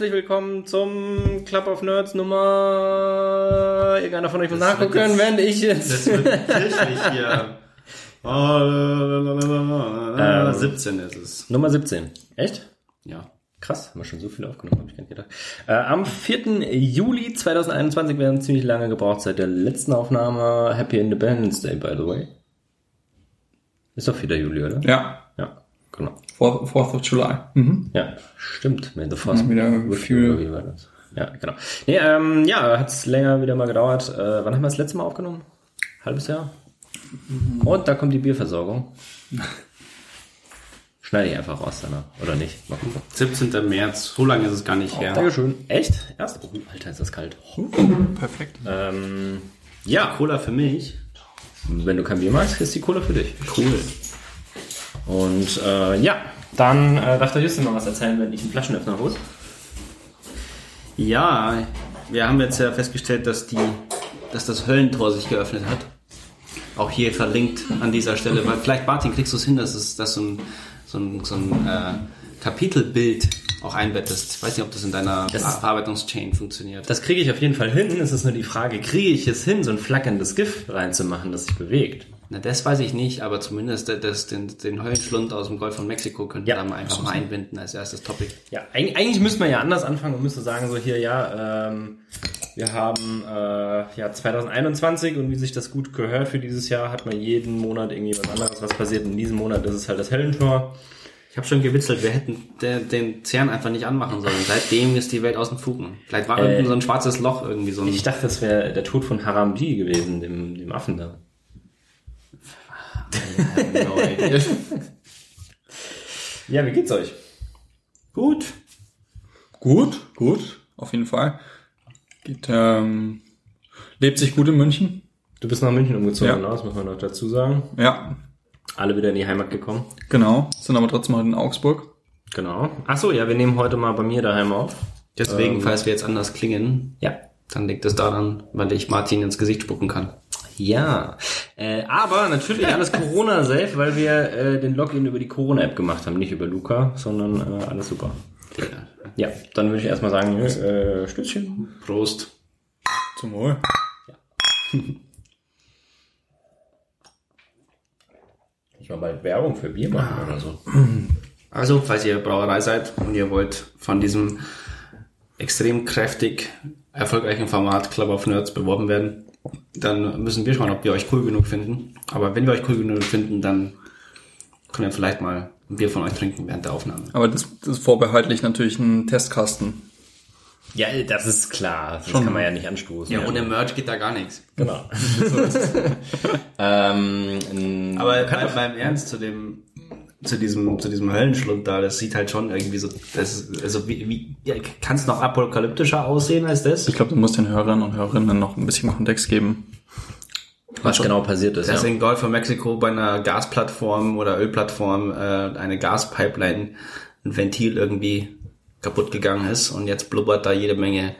herzlich willkommen zum Club of Nerds Nummer. Irgendeiner von euch muss nachgucken, jetzt- während ich jetzt. Das wird kirchlich hier. Ähm. 17 ist es. Nummer 17. Echt? Ja. Krass, haben wir schon so viel aufgenommen, habe ich gar nicht gedacht. Äh, am 4. Juli 2021, wir haben ziemlich lange gebraucht seit der letzten Aufnahme. Happy Independence Day, by the way. Ist doch 4. Juli, oder? Ja, Ja, genau. 4th of July. Mhm. Ja, stimmt. May the Force Ja, wieder viel-? Ja, genau. Nee, ähm, ja, hat's länger wieder mal gedauert. Äh, wann haben wir das letzte Mal aufgenommen? Halbes Jahr? Und da kommt die Bierversorgung. Schneide ich einfach raus danach, oder nicht? Mal gucken. 17. März. So lange ist es gar nicht her. Dankeschön. Echt? Erst? Oh, Alter, ist das kalt. Perfekt. Ähm, ja, Cola für mich. wenn du kein Bier magst, ist die Cola für dich. Cool. Und äh, ja, dann äh, darf der Justin mal was erzählen, wenn ich einen Flaschenöffner hole. Ja, wir haben jetzt ja festgestellt, dass die, dass das Höllentor sich geöffnet hat. Auch hier verlinkt an dieser Stelle, weil vielleicht Martin kriegst du es hin, dass es, dass so ein, so ein, so ein äh, Kapitelbild auch einbettest. Ich weiß nicht, ob das in deiner Das- Verarbeitungschain funktioniert. Das kriege ich auf jeden Fall hin. Es ist nur die Frage, kriege ich es hin, so ein flackerndes GIF reinzumachen, das sich bewegt? Na, das weiß ich nicht, aber zumindest das, das, den, den Höllenschlund aus dem Golf von Mexiko könnten Ja. wir da mal einfach mal einbinden als erstes Topic. Ja, eig- eigentlich müsste man ja anders anfangen und müsste sagen, so hier, ja, ähm, wir haben äh, ja 2021 und wie sich das gut gehört für dieses Jahr, hat man jeden Monat irgendwie was anderes, was passiert. In diesem Monat ist es halt das Hellentor. Ich habe schon gewitzelt, wir hätten der, den CERN einfach nicht anmachen sollen. Seitdem ist die Welt aus dem Fugen. Vielleicht war Äh, unten so ein schwarzes Loch irgendwie so ein... Ich dachte, das wäre der Tod von Haramji gewesen, dem, dem Affen da. No. Ja, wie geht's euch? Gut. Gut, gut, auf jeden Fall. Geht, ähm, lebt sich gut in München. Du bist nach München umgezogen, Ja. ne? das muss man noch dazu sagen. Ja, Alle wieder in die Heimat gekommen. genau. Sind aber trotzdem heute in Augsburg. Genau. Ach so, ja, wir nehmen heute mal bei mir daheim auf. Deswegen, falls wir jetzt anders klingen, Ja. dann liegt es daran, weil ich Martin ins Gesicht spucken kann. Ja, äh, aber natürlich alles Corona-safe, weil wir äh, den Login über die Corona-App gemacht haben, nicht über Luca, sondern äh, alles super. Ja, dann würde ich erstmal sagen, äh, Stützchen. Prost. Zum Wohl. Ich mal bald Werbung für Bier machen oder so. Also, falls ihr Brauerei seid und ihr wollt von diesem extrem kräftig erfolgreichen Format Club of Nerds beworben werden, dann müssen wir schauen, ob wir euch cool genug finden. Aber wenn wir euch cool genug finden, dann können wir vielleicht mal ein Bier von euch trinken während der Aufnahme. Aber das, das ist vorbehaltlich natürlich ein Testkasten. Ja, das ist klar. Das Schon. kann man ja nicht anstoßen. Ja, ohne Merch geht da gar nichts. Genau. ähm, n- Aber bei, beim Ernst zu dem zu diesem zu diesem Höllenschlund da, das sieht halt schon irgendwie so, das ist, also wie, wie ja, kann es noch apokalyptischer aussehen als das? Ich glaube, du musst den Hörern und Hörerinnen noch ein bisschen Kontext geben. was genau passiert ist. dass Ja. in Golf von Mexiko bei einer Gasplattform oder Ölplattform äh, eine Gaspipeline, ein Ventil irgendwie kaputt gegangen ist und jetzt blubbert da jede Menge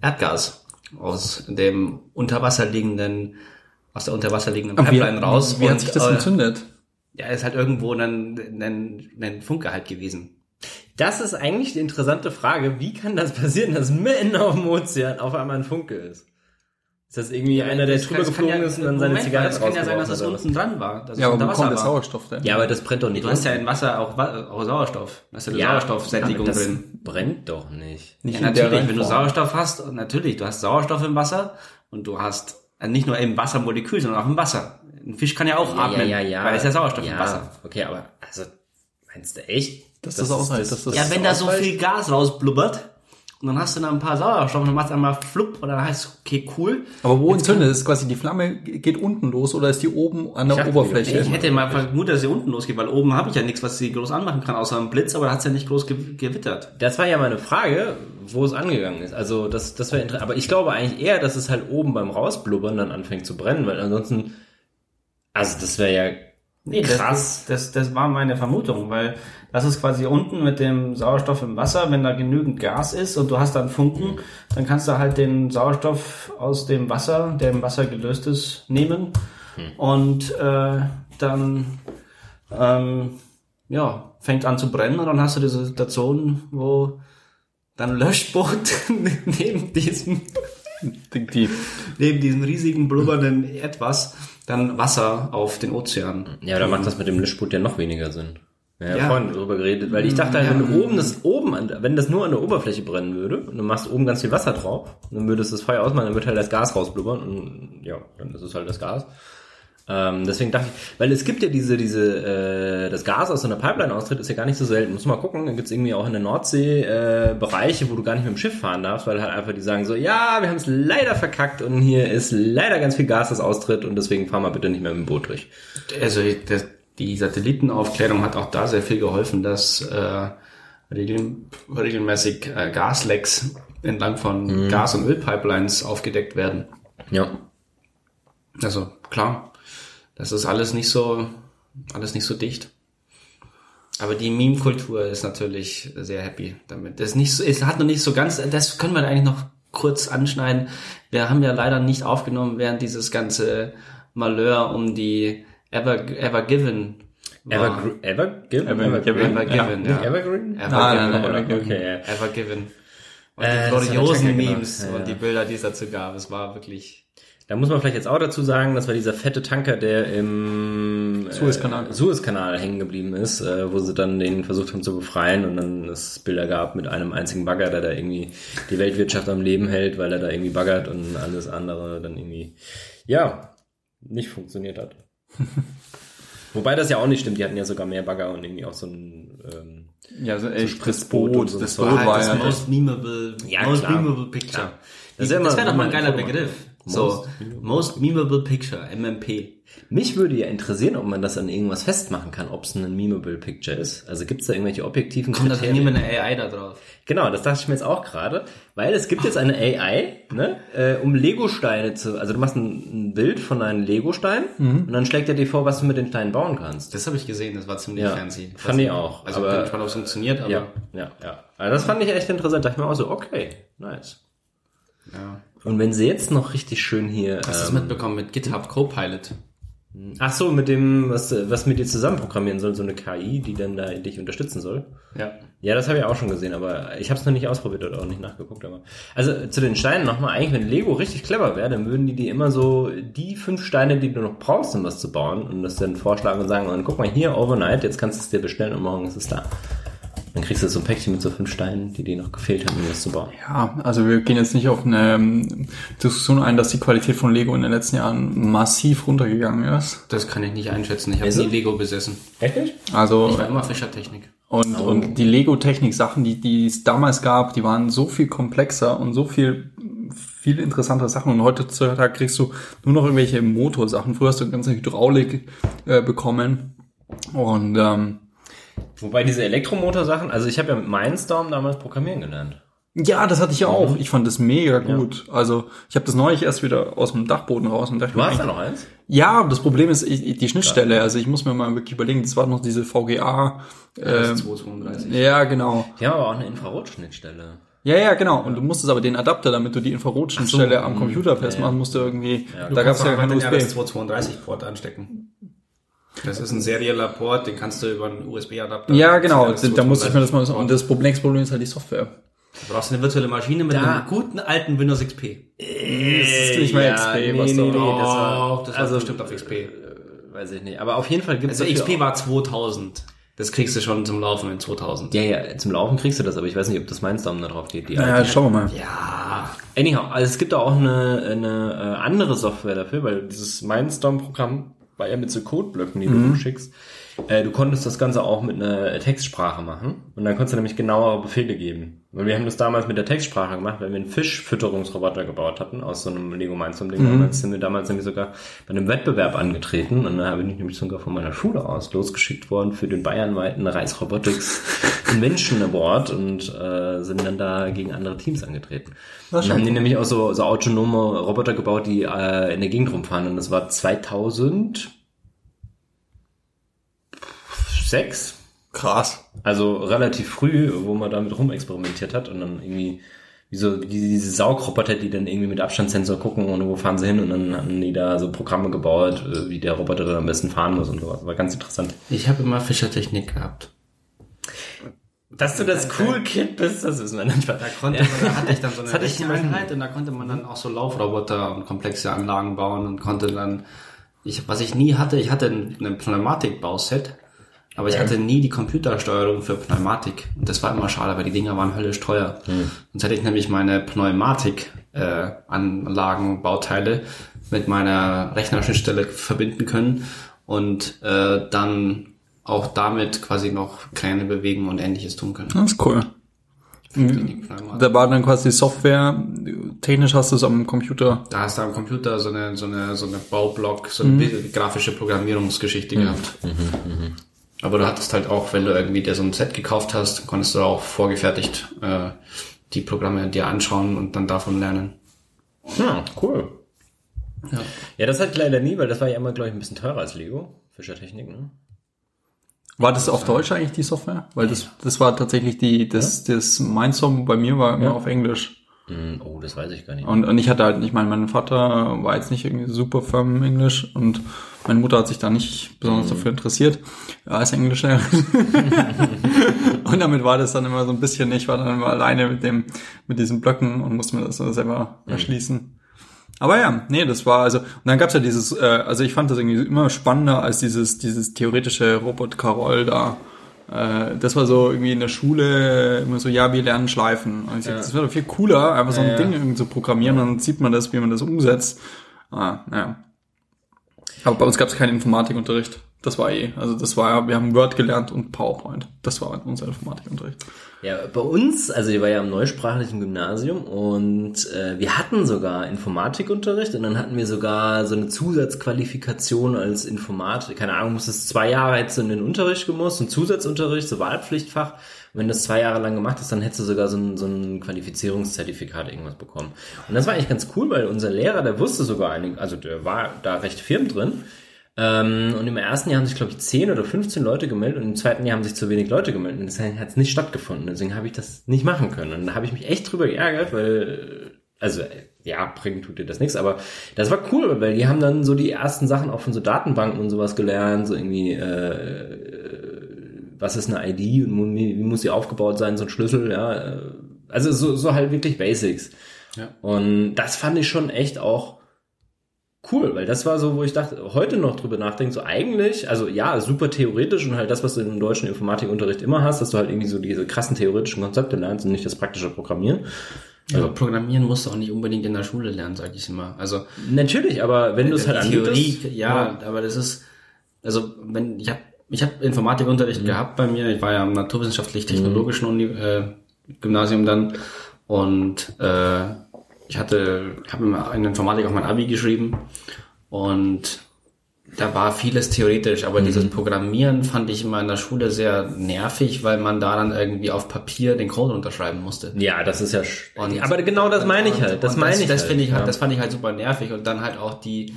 Erdgas aus dem unter Wasser liegenden aus der unter Wasser liegenden Aber wie, Pipeline raus. wie hat sich das äh, entzündet? Ja, ist halt irgendwo ein, ein, ein Funke halt gewesen. Das ist eigentlich die interessante Frage. Wie kann das passieren, dass mitten auf dem Ozean auf einmal ein Funke ist? Ist das irgendwie einer, der drüber geflogen ja- ist und dann seine Moment Zigarette Das kann ja sein, dass das unten dran war. Dass Ja, aber wo kommt der. Sauerstoff denn? oder? Ja, aber das brennt doch nicht. Du hast ja in Wasser auch, auch Sauerstoff. Da ist ja, eine Sauerstoffsättigung das drin. brennt doch nicht. Nicht Ja, natürlich, wenn du. Sauerstoff hast, natürlich, du hast Sauerstoff im Wasser und du hast äh, nicht nur im Wassermolekül, sondern auch im Wasser. Ein Fisch kann ja auch atmen, weil es ja Sauerstoff ja, im Wasser. Okay, aber also meinst du echt? Dass das aushält, dass das Ja, wenn da so viel Gas rausblubbert und dann hast du da ein paar Sauerstoff und dann machst du einmal flupp und dann heißt es, okay, cool. Aber wo entzündet es? Quasi die Flamme geht unten los oder ist die oben an der dachte, Oberfläche? Ich hätte mal vermutet, dass sie unten losgeht, weil oben habe ich ja nichts, was sie groß anmachen kann, außer einen Blitz, aber da hat's ja nicht groß ge gewittert. Das war ja meine Frage, wo es angegangen ist. Also das, das wäre interessant. Aber ich glaube eigentlich eher, dass es halt oben beim Rausblubbern dann anfängt zu brennen, weil ansonsten, also das wäre ja Nee, Krass. Das, das, das war meine Vermutung, weil das ist quasi unten mit dem Sauerstoff im Wasser, wenn da genügend Gas ist und du hast dann Funken, dann kannst du halt den Sauerstoff aus dem Wasser, der im Wasser gelöst ist, nehmen und äh, dann ähm, ja, fängt an zu brennen und dann hast du diese Situation, wo dann Löschboot neben diesem, Die, die, neben diesem riesigen blubbernden Etwas, dann Wasser auf den Ozean. Ja, da macht das mit dem Löschboot ja noch weniger Sinn. Ja, ja. Ja. vorhin drüber geredet, weil ich dachte halt, wenn du oben das oben an, wenn das nur an der Oberfläche brennen würde und du machst oben ganz viel Wasser drauf, dann würdest du das Feuer ausmachen, dann wird halt das Gas rausblubbern und ja, dann ist es halt das Gas. Ähm, deswegen dachte ich, weil es gibt ja diese, diese, äh, das Gas aus so einer Pipeline austritt, ist ja gar nicht so selten. Muss mal gucken, dann gibt's irgendwie auch in der Nordsee äh, Bereiche, wo du gar nicht mit dem Schiff fahren darfst, weil halt einfach die sagen so, ja, wir haben es leider verkackt und hier ist leider ganz viel Gas, das austritt und deswegen fahren wir bitte nicht mehr mit dem Boot durch. Also das, die Satellitenaufklärung hat auch da sehr viel geholfen, dass äh, regel, regelmäßig äh, Gaslecks entlang von Gas- und Ölpipelines aufgedeckt werden. Ja. Also klar, das ist alles nicht so, alles nicht so dicht. Aber die Meme-Kultur ist natürlich sehr happy damit. Das ist nicht so, es hat noch nicht so ganz, das können wir eigentlich noch kurz anschneiden. Wir haben ja leider nicht aufgenommen, während dieses ganze Malheur um die Ever, Ever Given war. Ever, ever, give? Ever- ever, Given, Ever ja. Given, Nicht ja. Evergreen? Ever Nein, Given, nein, Given. Okay, ja. Ever Given. Und Äh, die gloriosen. Memes Ja, und die ja. Bilder, die es dazu gab. Es war wirklich Da muss man vielleicht jetzt auch dazu sagen, das war dieser fette Tanker, der im Suezkanal. äh, Suezkanal hängen geblieben ist, äh, wo sie dann den versucht haben zu befreien und dann es Bilder gab mit einem einzigen Bagger, der da irgendwie die Weltwirtschaft am Leben hält, weil er da irgendwie baggert und alles andere dann irgendwie, ja, nicht funktioniert hat. Wobei das ja auch nicht stimmt, die hatten ja sogar mehr Bagger und irgendwie auch so ein, ähm, ja, so echt das Spritzboot und Boot, so. das Das Boot war war das ja most memeable, Ja, most klar. memeable picture. Klar. Das, Das das wäre doch mal ein geiler Begriff. So, most memeable picture, MMP. Mich würde ja interessieren, ob man das an irgendwas festmachen kann, ob es ein memeable Picture ist. Also gibt es da irgendwelche objektiven Kommt da Kriterien? niemand eine AI da drauf? Genau, das dachte ich mir jetzt auch gerade, weil es gibt jetzt eine AI, ne, äh, um Lego-Steine zu, also du machst ein, ein Bild von einem Lego-Stein Mhm. und dann schlägt er dir vor, was du mit den Steinen bauen kannst. Das habe ich gesehen, das war ziemlich Ja, fancy. fand ich auch, Also aber- bin gespannt, ob es funktioniert, aber Ja, ja, ja. Also das fand ich echt interessant. Da dachte ich mir auch so, okay, nice. Ja. Und wenn sie jetzt noch richtig schön hier, Hast du das ähm, mitbekommen mit GitHub Copilot? ach so, mit dem, was, was mit dir zusammen programmieren soll, so eine KI, die dann da dich unterstützen soll. Ja. Ja, das habe ich auch schon gesehen, aber ich habe es noch nicht ausprobiert oder auch nicht nachgeguckt. Aber also zu den Steinen nochmal, eigentlich wenn Lego richtig clever wäre, dann würden die dir immer so die fünf Steine, die du noch brauchst, um was zu bauen, und das dann vorschlagen und sagen, und guck mal hier, overnight, jetzt kannst du es dir bestellen und morgen ist es da. Dann kriegst du so ein Päckchen mit so fünf Steinen, die dir noch gefehlt haben, um das zu bauen. Ja, also wir gehen jetzt nicht auf eine ähm, Diskussion ein, dass die Qualität von Lego in den letzten Jahren massiv runtergegangen ist. Das kann ich nicht einschätzen. Ich habe nie? Lego besessen. Echt nicht? Also Ich war immer Fischertechnik. und, und die Lego-Technik-Sachen, die, die es damals gab, die waren so viel komplexer und so viel viel interessantere Sachen und heutzutage kriegst du nur noch irgendwelche Motorsachen. Früher hast du ganze Hydraulik äh, bekommen und ähm, Wobei diese Elektromotorsachen, also ich habe ja mit Mindstorm damals programmieren gelernt. ja, das hatte ich ja auch. Ich fand das mega gut. Also ich habe das neulich erst wieder aus dem Dachboden raus und dachte Du hast da noch eins? Ja, das Problem ist ich, die Schnittstelle. Also ich muss mir mal wirklich überlegen, das war noch diese VGA. Ist 232. ja, genau. Die haben aber auch eine Infrarotschnittstelle. Ja, ja, genau. Und du musstest aber den Adapter, damit du die Infrarotschnittstelle am Computer festmachen musst, du irgendwie. da gab es ja kein ja das USB. 232-Port anstecken. Das ist ein serieller Port, den kannst du über einen USB-Adapter. Ja, genau. Das Da musste ich mir das mal. 232 Und das Problem, nächste Problem ist halt die Software. Du brauchst eine virtuelle Maschine mit Da- einem guten alten Windows XP. Das ist nicht mehr ja, XP, nee, was nee, da nee, das war, das war also, bestimmt auf XP. weiß ich nicht. Aber auf jeden Fall gibt es Also XP war 2000. Das kriegst du schon zum Laufen in 2000. Ja, ja, zum Laufen kriegst du das, aber ich weiß nicht, ob das Mindstorm da drauf geht. Die Ja, alte. schauen wir mal. Ja. Anyhow, also es gibt auch eine, eine äh, andere Software dafür, weil dieses Mindstorm-Programm war ja mit so Codeblöcken, die du schickst. Äh, du konntest das Ganze auch mit einer Textsprache machen und dann konntest du nämlich genauere Befehle geben. Weil wir haben das damals mit der Textsprache gemacht, weil wir einen Fischfütterungsroboter gebaut hatten aus so einem Lego Mindstorm-Ding. Damals sind wir damals nämlich sogar bei einem Wettbewerb angetreten und da bin ich nämlich sogar von meiner Schule aus losgeschickt worden für den bayernweiten Reis Robotics Invention Award und äh, sind dann da gegen andere Teams angetreten. Und dann haben die nämlich auch so, so autonome Roboter gebaut, die äh, in der Gegend rumfahren und das war 2006 Krass. also relativ früh, wo man damit rumexperimentiert hat und dann irgendwie wie so diese Saugroboter, die dann irgendwie mit Abstandssensor gucken und wo fahren sie hin und dann haben die da so Programme gebaut, äh, wie der Roboter dann am besten fahren muss und sowas. War ganz interessant. Ich habe immer Fischertechnik gehabt. Dass du das cool Kid bist, das ist mir nicht Da konnte man, da hatte ich dann so eine Das hatte ich Recheneinheit und da konnte man dann auch so Laufroboter und komplexe Anlagen bauen und konnte dann, ich, was ich nie hatte, ich hatte ein, ein Pneumatik-Bauset, aber ich hatte nie die Computersteuerung für Pneumatik. Und das war immer schade, weil die Dinger waren höllisch teuer. Sonst hätte ich nämlich meine Pneumatik-Anlagen, Bauteile mit meiner Rechnerschnittstelle verbinden können und äh, dann auch damit quasi noch kleine bewegen und ähnliches tun können. Das ist cool. Pneumatik. Da war dann quasi Software, technisch hast du es am Computer. Da hast du am Computer so eine, so eine, so eine Baublock, so eine grafische Programmierungsgeschichte gehabt. Aber du hattest halt auch, wenn du irgendwie dir so ein Set gekauft hast, konntest du auch vorgefertigt äh, die Programme dir anschauen und dann davon lernen. Ja, cool. Ja. Ja, das hatte ich leider nie, weil das war ja immer, glaube ich, ein bisschen teurer als Lego. Fischertechnik, ne? War das auf Deutsch eigentlich die Software? Weil das, das war tatsächlich die, das, das Mindstorm bei mir war immer auf Englisch. Hm, Oh, das weiß ich gar nicht. Und, und ich hatte halt, ich meine, mein Vater war jetzt nicht irgendwie super firm im Englisch und meine Mutter hat sich da nicht besonders dafür interessiert als Englische. und damit war das dann immer so ein bisschen, ich war dann immer alleine mit dem, mit diesen Blöcken und musste mir das selber erschließen. Aber ja, nee, das war also, und dann gab's ja dieses, äh, also ich fand das irgendwie immer spannender als dieses, dieses theoretische Robot Carol da. Äh, das war so irgendwie in der Schule immer so, ja, wir lernen schleifen. Und ich sag, das wäre doch viel cooler, einfach so ein Ja, ja. Ding irgendwie zu programmieren und dann sieht man das, wie man das umsetzt. Ah, ja. Aber bei uns gab's keinen Informatikunterricht. Das war eh, also das war ja, wir haben Word gelernt und PowerPoint. Das war unser Informatikunterricht. Ja, bei uns, also ich war ja im neusprachlichen Gymnasium und äh, wir hatten sogar Informatikunterricht und dann hatten wir sogar so eine Zusatzqualifikation als Informatik. Keine Ahnung, musstest zwei Jahre du in den Unterricht gemusst, ein Zusatzunterricht, so Wahlpflichtfach. Wenn du das zwei Jahre lang gemacht hast, dann hättest du sogar so ein, so ein Qualifizierungszertifikat irgendwas bekommen. Und das war eigentlich ganz cool, weil unser Lehrer, der wusste sogar einig, also der war da recht firm drin. Ähm, und im ersten Jahr haben sich, glaube ich, 10 oder 15 Leute gemeldet und im zweiten Jahr haben sich zu wenig Leute gemeldet. Und deswegen hat es nicht stattgefunden. Deswegen habe ich das nicht machen können. Und da habe ich mich echt drüber geärgert, weil, also, ja, bringen tut dir das nichts, aber das war cool, weil die haben dann so die ersten Sachen auch von so Datenbanken und sowas gelernt, so irgendwie, äh, was ist eine ID und wie, muss sie aufgebaut sein, so ein Schlüssel, ja. äh, Also so, so halt wirklich Basics. Ja. Und das fand ich schon echt auch cool, weil das war so, wo ich dachte, heute noch drüber nachdenke, so eigentlich, also ja, super theoretisch und halt das, was du im deutschen Informatikunterricht immer hast, dass du halt irgendwie so diese krassen theoretischen Konzepte lernst und nicht das praktische Programmieren. Aber Programmieren musst du auch nicht unbedingt in der Schule lernen, sag ich immer. Also Natürlich, aber wenn du es halt Theorie, anbietest, ja, aber das ist, also wenn ich habe ich habe Informatikunterricht gehabt bei mir. Ich war ja am naturwissenschaftlich-technologischen Uni, äh, Gymnasium dann und äh, ich hatte, habe in Informatik auch mein Abi geschrieben und da war vieles theoretisch, aber dieses Programmieren fand ich immer in der Schule sehr nervig, weil man da dann irgendwie auf Papier den Code unterschreiben musste. ja, das ist ja, Und- aber genau das meine ich halt, das meine ich Das halt. finde ich halt, ja. das fand ich halt super nervig und dann halt auch die,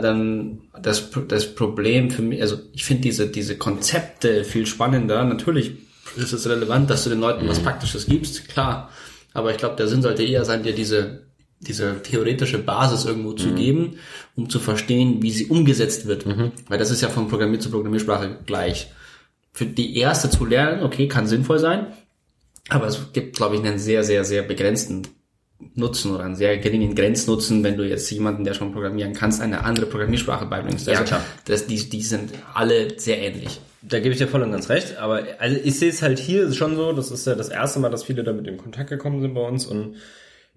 dann das, das Problem für mich, also ich finde diese, diese Konzepte viel spannender. Natürlich ist es relevant, dass du den Leuten Mhm. was Praktisches gibst, klar. Aber ich glaube, der Sinn sollte eher sein, dir diese, diese theoretische Basis irgendwo Mhm. zu geben, um zu verstehen, wie sie umgesetzt wird. Mhm. Weil das ist ja von Programmier zu Programmiersprache gleich. Für die erste zu lernen, okay, kann sinnvoll sein, aber es gibt, glaube ich, einen sehr, sehr, sehr begrenzten Nutzen oder einen sehr geringen Grenznutzen, wenn du jetzt jemanden, der schon programmieren kannst, eine andere Programmiersprache beibringst. Ja, Also, klar. Das, die, die sind alle sehr ähnlich. Da gebe ich dir voll und ganz recht, aber also ich sehe es halt hier schon so, das ist ja das erste Mal, dass viele damit in Kontakt gekommen sind bei uns und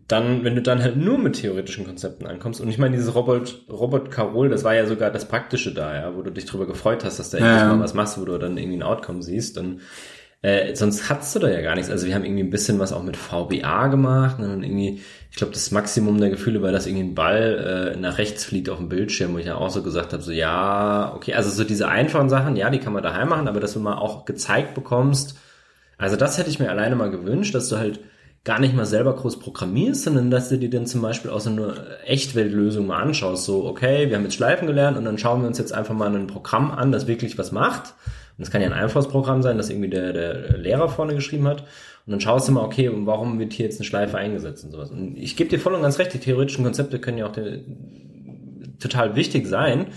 dann, wenn du dann halt nur mit theoretischen Konzepten ankommst und ich meine, dieses Robot, Robot Carol, das war ja sogar das Praktische da, ja, wo du dich drüber gefreut hast, dass du endlich Ja, ja. mal was machst, wo du dann irgendwie ein Outcome siehst und äh, sonst hattest du da ja gar nichts. Also wir haben irgendwie ein bisschen was auch mit VBA gemacht ne, und irgendwie, ich glaube, das Maximum der Gefühle war, dass irgendwie ein Ball äh, nach rechts fliegt auf dem Bildschirm, wo ich ja auch so gesagt habe, so ja, okay, also so diese einfachen Sachen, ja, die kann man daheim machen, aber dass du mal auch gezeigt bekommst, also das hätte ich mir alleine mal gewünscht, dass du halt gar nicht mal selber groß programmierst, sondern dass du dir dann zum Beispiel auch so eine Echtweltlösung mal anschaust. So, okay, wir haben jetzt Schleifen gelernt und dann schauen wir uns jetzt einfach mal ein Programm an, das wirklich was macht. Und das kann ja ein einfaches Programm sein, das irgendwie der, der Lehrer vorne geschrieben hat. Und dann schaust du mal, okay, warum wird hier jetzt eine Schleife eingesetzt und sowas. Und ich gebe dir voll und ganz recht, die theoretischen Konzepte können ja auch total wichtig sein.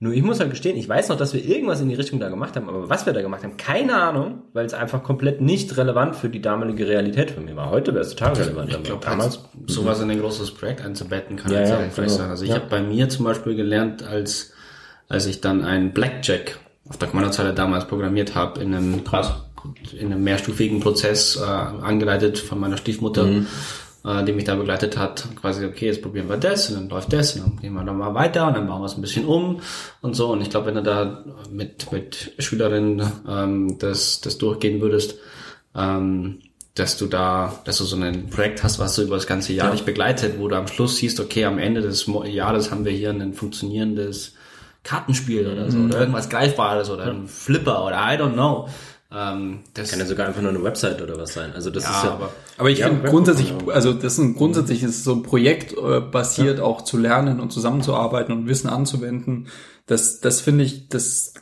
Nur ich muss halt gestehen, ich weiß noch, dass wir irgendwas in die Richtung da gemacht haben, aber was wir da gemacht haben, keine Ahnung, weil es einfach komplett nicht relevant für die damalige Realität von mir war. Heute wäre es total relevant. Ich glaube, damals. sowas in ein großes Projekt einzubetten kann Ja, halt ja, hilfreich genau. sein. Also ich Ja. habe bei mir zum Beispiel gelernt, als als ich dann ein Blackjack auf der Kommandozeile damals programmiert habe, in einem in einem mehrstufigen Prozess äh, angeleitet von meiner Stiefmutter, Mhm. äh, die mich da begleitet hat. Quasi, okay, jetzt probieren wir das und dann läuft das und dann gehen wir dann mal weiter und dann bauen wir es ein bisschen um und so. Und ich glaube, wenn du da mit, mit Schülerinnen ähm, das, das durchgehen würdest, ähm, dass du da, dass du so ein Projekt hast, was du über das ganze Jahr dich begleitet, wo du am Schluss siehst, okay, am Ende des Jahres haben wir hier ein funktionierendes Kartenspiel oder so, oder irgendwas Greifbares oder ein Flipper oder I don't know. Ähm, das Kann ja sogar einfach nur eine Website oder was sein. Also das Ja, ist ja. aber- Aber ich Ja, finde grundsätzlich, ja. also das ist ein grundsätzliches so ein Projekt äh, basiert auch zu lernen und zusammenzuarbeiten und Wissen anzuwenden. Das, das finde ich, das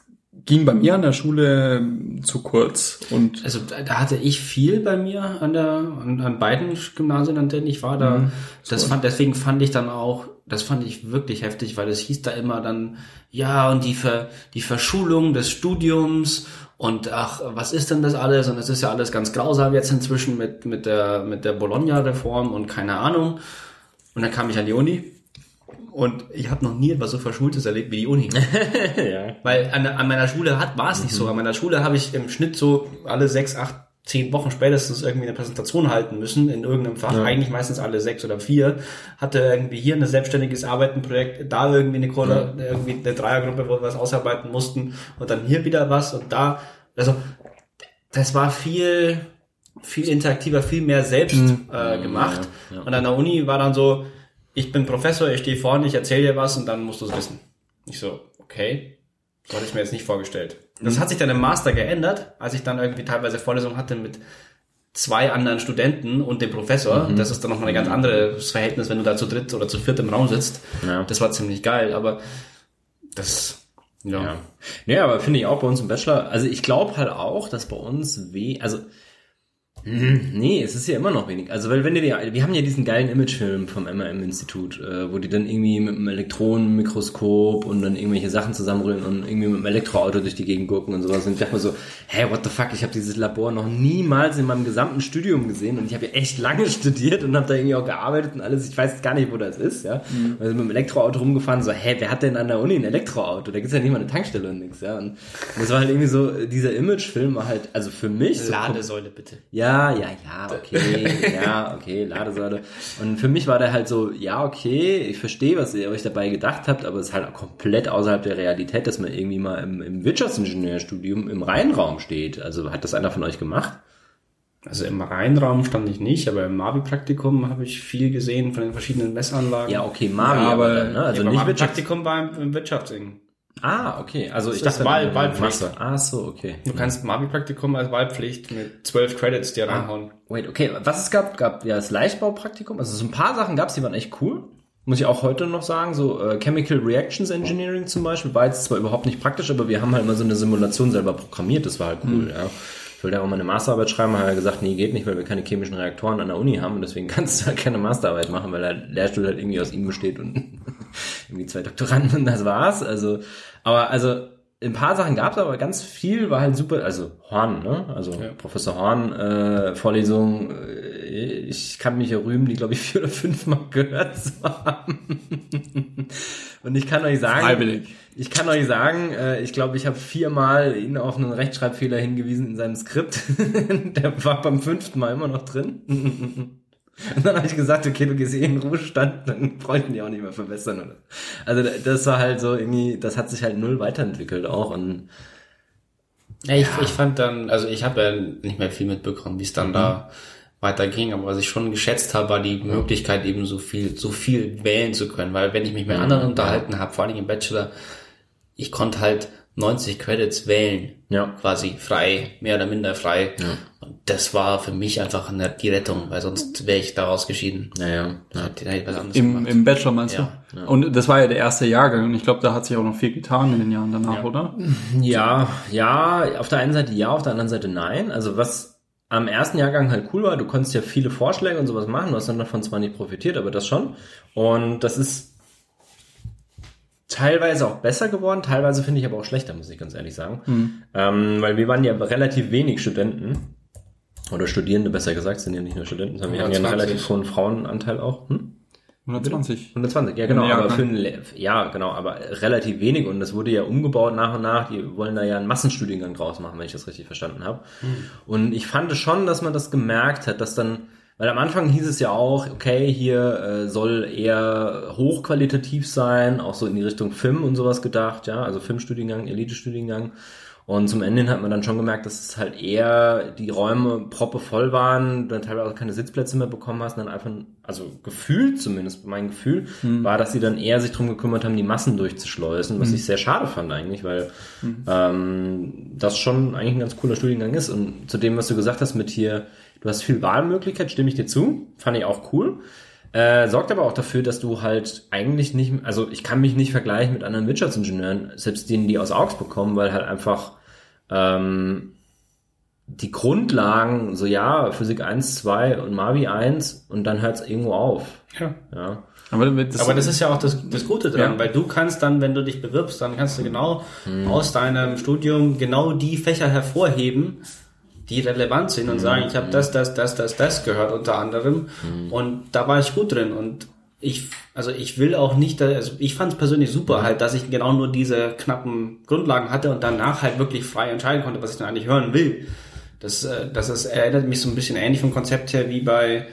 ging bei mir an der Schule ähm, zu kurz. Und Also da hatte ich viel bei mir an der an, an beiden Gymnasien, an denen ich war. Da das fand deswegen fand ich dann auch, das fand ich wirklich heftig, weil es hieß da immer dann ja und die Ver, die Verschulung des Studiums und ach was ist denn das alles und es ist ja alles ganz grausam jetzt inzwischen mit mit der mit der Bologna Reform und keine Ahnung. Und dann kam ich an die Uni und ich habe noch nie etwas so Verschultes erlebt wie die Uni. ja. Weil an, an meiner Schule hat war es nicht so. An meiner Schule habe ich im Schnitt so alle sechs, acht, zehn Wochen spätestens irgendwie eine Präsentation halten müssen in irgendeinem Fach. Eigentlich meistens alle sechs oder vier. Hatte irgendwie hier ein selbstständiges Arbeitenprojekt, da irgendwie eine Kohle, irgendwie eine Dreiergruppe, wo wir was ausarbeiten mussten und dann hier wieder was und da. Also das war viel viel interaktiver, viel mehr selbst äh, gemacht. ja, ja. Und an der Uni war dann so, ich bin Professor, ich stehe vorne, ich erzähle dir was und dann musst du es wissen. Ich so, okay, so hatte ich mir jetzt nicht vorgestellt. Das hat sich dann im Master geändert, als ich dann irgendwie teilweise Vorlesungen hatte mit zwei anderen Studenten und dem Professor. Das ist dann nochmal ein ganz anderes Verhältnis, wenn du da zu dritt oder zu viert im Raum sitzt. Ja. Das war ziemlich geil, aber das, ja. Ja. Nee, aber finde ich auch bei uns im Bachelor, also ich glaube halt auch, dass bei uns weh, also Nee, es ist ja immer noch wenig. Also, weil wenn du dir, wir haben ja diesen geilen Imagefilm vom MRM-Institut, äh, wo die dann irgendwie mit einem Elektronenmikroskop und dann irgendwelche Sachen zusammenrühren und irgendwie mit einem Elektroauto durch die Gegend gucken und sowas. Und ich dachte mir so, hä, what the fuck, ich habe dieses Labor noch niemals in meinem gesamten Studium gesehen und ich habe ja echt lange studiert und habe da irgendwie auch gearbeitet und alles. Ich weiß gar nicht, wo das ist, ja. Also mit dem Elektroauto rumgefahren, so, hä, wer hat denn an der Uni ein Elektroauto? Da gibt's ja nicht mal eine Tankstelle und nix, ja. Und das war halt irgendwie so, dieser Imagefilm war halt, also für mich so Ladesäule bitte. ja, ja, ja, okay, ja, okay, Ladesäule. Und für mich war der halt so, ja, okay, ich verstehe, was ihr euch dabei gedacht habt, aber es ist halt komplett außerhalb der Realität, dass man irgendwie mal im, im Wirtschaftsingenieurstudium im Rheinraum steht. Also hat das einer von euch gemacht? Also im Rheinraum stand ich nicht, aber im Mabi-Praktikum habe ich viel gesehen von den verschiedenen Messanlagen. Ja, okay, Mavi, Ja, aber, aber- dann, ne? also ja, nicht aber Wirtschaft. Praktikum war im, im Wirtschaftsing. Ah, okay, also ich Das dachte, Wahl- Wahlpflicht. Masse. Ah, so, okay. Du kannst Mabi-Praktikum als Wahlpflicht mit zwölf Credits dir reinhauen. Wait, okay, was es gab, gab ja das Leichtbaupraktikum, also so ein paar Sachen gab es, die waren echt cool. Muss ich auch heute noch sagen, so äh, Chemical Reactions Engineering zum Beispiel war jetzt zwar überhaupt nicht praktisch, aber wir haben halt mal so eine Simulation selber programmiert, das war halt cool, ja. Ich wollte ja auch mal eine Masterarbeit schreiben, habe ja gesagt, nee, geht nicht, weil wir keine chemischen Reaktoren an der Uni haben und deswegen kannst du halt keine Masterarbeit machen, weil der Lehrstuhl halt irgendwie aus ihm besteht und irgendwie zwei Doktoranden und das war's. Also, aber also ein paar Sachen gab es, aber ganz viel war halt super. Also Horn, ne? Also Professor Horn, äh, Vorlesung, äh, ich kann mich ja rühmen, die glaube ich vier oder fünf Mal gehört zu haben. Und ich kann euch sagen, Freiwillig. ich kann euch sagen, äh, ich glaube, ich habe viermal ihn auf einen Rechtschreibfehler hingewiesen in seinem Skript. Der war beim fünften Mal immer noch drin. Und dann habe ich gesagt, okay, du gehst eh in den Ruhestand, dann bräuchten die auch nicht mehr verbessern. Oder? Also das war halt so irgendwie, das hat sich halt null weiterentwickelt auch. Und Ja, ich, ich fand dann, also ich habe ja nicht mehr viel mitbekommen, wie es dann da weiterging, aber was ich schon geschätzt habe, war die Möglichkeit eben so viel, so viel wählen zu können, weil wenn ich mich mit anderen unterhalten habe, vor allem im Bachelor, ich konnte halt 90 Credits wählen, Ja. quasi frei, mehr oder minder frei. Und das war für mich einfach eine, die Rettung, weil sonst wäre ich da ausgeschieden. naja, Da hätte ich was anderes Im, gemacht. Im Bachelor meinst Ja, du? Und das war ja der erste Jahrgang und ich glaube, da hat sich auch noch viel getan in den Jahren danach, oder? Ja, ja, auf der einen Seite ja, auf der anderen Seite nein. Also was am ersten Jahrgang halt cool war, du konntest ja viele Vorschläge und sowas machen, du hast dann davon zwar nicht profitiert, aber das schon. Und das ist teilweise auch besser geworden, teilweise finde ich aber auch schlechter, muss ich ganz ehrlich sagen. Ähm, weil wir waren ja relativ wenig Studenten. Oder Studierende, besser gesagt, sind ja nicht nur Studenten, sondern wir haben ja einen 120. relativ hohen Frauenanteil auch. Hm? 120. 120, ja genau, Ja, aber für ein, ja genau, aber relativ wenig und das wurde ja umgebaut nach und nach. Die wollen da ja einen Massenstudiengang draus machen, wenn ich das richtig verstanden habe. Und ich fand schon, dass man das gemerkt hat, dass dann, weil am Anfang hieß es ja auch, okay, hier äh, soll eher hochqualitativ sein, auch so in die Richtung Film und sowas gedacht, ja, also Filmstudiengang, Elite-Studiengang. Und zum Ende hin hat man dann schon gemerkt, dass es halt eher die Räume proppe voll waren, dann teilweise auch keine Sitzplätze mehr bekommen hast, und dann einfach, also gefühlt zumindest, mein Gefühl, war, dass sie dann eher sich drum gekümmert haben, die Massen durchzuschleusen, was ich sehr schade fand eigentlich, weil ähm, das schon eigentlich ein ganz cooler Studiengang ist. Und zu dem, was du gesagt hast mit hier, du hast viel Wahlmöglichkeit, stimme ich dir zu, fand ich auch cool. Äh, sorgt aber auch dafür, dass du halt eigentlich nicht, also ich kann mich nicht vergleichen mit anderen Wirtschaftsingenieuren, selbst denen, die aus Augsburg kommen, weil halt einfach ähm, die Grundlagen, so ja, Physik 1, 2 und Mavi 1 und dann hört es irgendwo auf. Ja. Ja. Aber das, Aber das ist ja auch das, das Gute dran, Ja. weil du kannst dann, wenn du dich bewirbst, dann kannst du genau aus deinem Studium genau die Fächer hervorheben, die relevant sind und sagen, ich habe das, das, das, das, das gehört unter anderem und da war ich gut drin und ich, also ich will auch nicht, also ich fand es persönlich super halt, dass ich genau nur diese knappen Grundlagen hatte und danach halt wirklich frei entscheiden konnte, was ich dann eigentlich hören will. Das, äh, das ist, erinnert mich so ein bisschen ähnlich vom Konzept her wie bei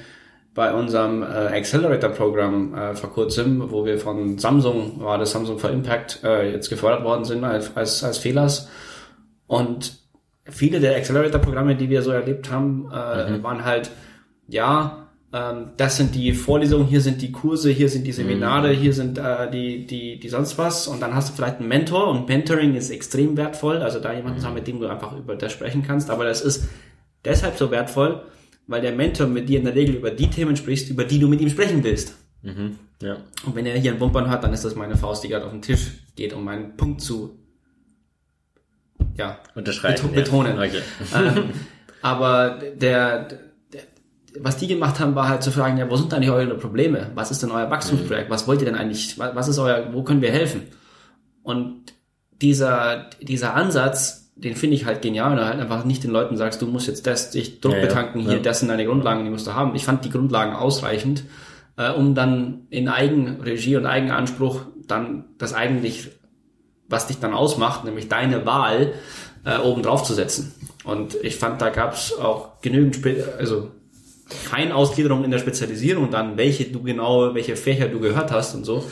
bei unserem äh, Accelerator-Programm äh, vor kurzem, wo wir von Samsung, war das Samsung for Impact, äh, jetzt gefördert worden sind als, als, als Fehlers. Und viele der Accelerator-Programme, die wir so erlebt haben, äh, waren halt, ja, das sind die Vorlesungen, hier sind die Kurse, hier sind die Seminare, hier sind äh, die, die, die sonst was. Und dann hast du vielleicht einen Mentor und Mentoring ist extrem wertvoll, also da jemanden zu haben, mit dem du einfach über das sprechen kannst. Aber das ist deshalb so wertvoll, weil der Mentor mit dir in der Regel über die Themen spricht, über die du mit ihm sprechen willst. Mhm. Ja. Und wenn er hier einen Bumpern hat, dann ist das meine Faust, die gerade auf den Tisch geht, um meinen Punkt zu ja, Unterschreiben. beto- betonen. Ja. Okay. ähm, aber der, was die gemacht haben, war halt zu fragen, ja, wo sind eigentlich eure Probleme? Was ist denn euer Wachstumsprojekt? Was wollt ihr denn eigentlich? wa- Was ist euer, wo können wir helfen? Und dieser, dieser Ansatz, den finde ich halt genial, wenn du halt einfach nicht den Leuten sagst, du musst jetzt das, dich Druck Ja, ja. betanken, hier, Ja. das sind deine Grundlagen, die musst du haben. Ich fand die Grundlagen ausreichend, äh, um dann in Eigenregie und Eigenanspruch dann das eigentlich, was dich dann ausmacht, nämlich deine Wahl, äh, oben drauf zu setzen. Und ich fand, da gab es auch genügend, also keine Ausgliederung in der Spezialisierung, dann welche du genau, welche Fächer du gehört hast und so,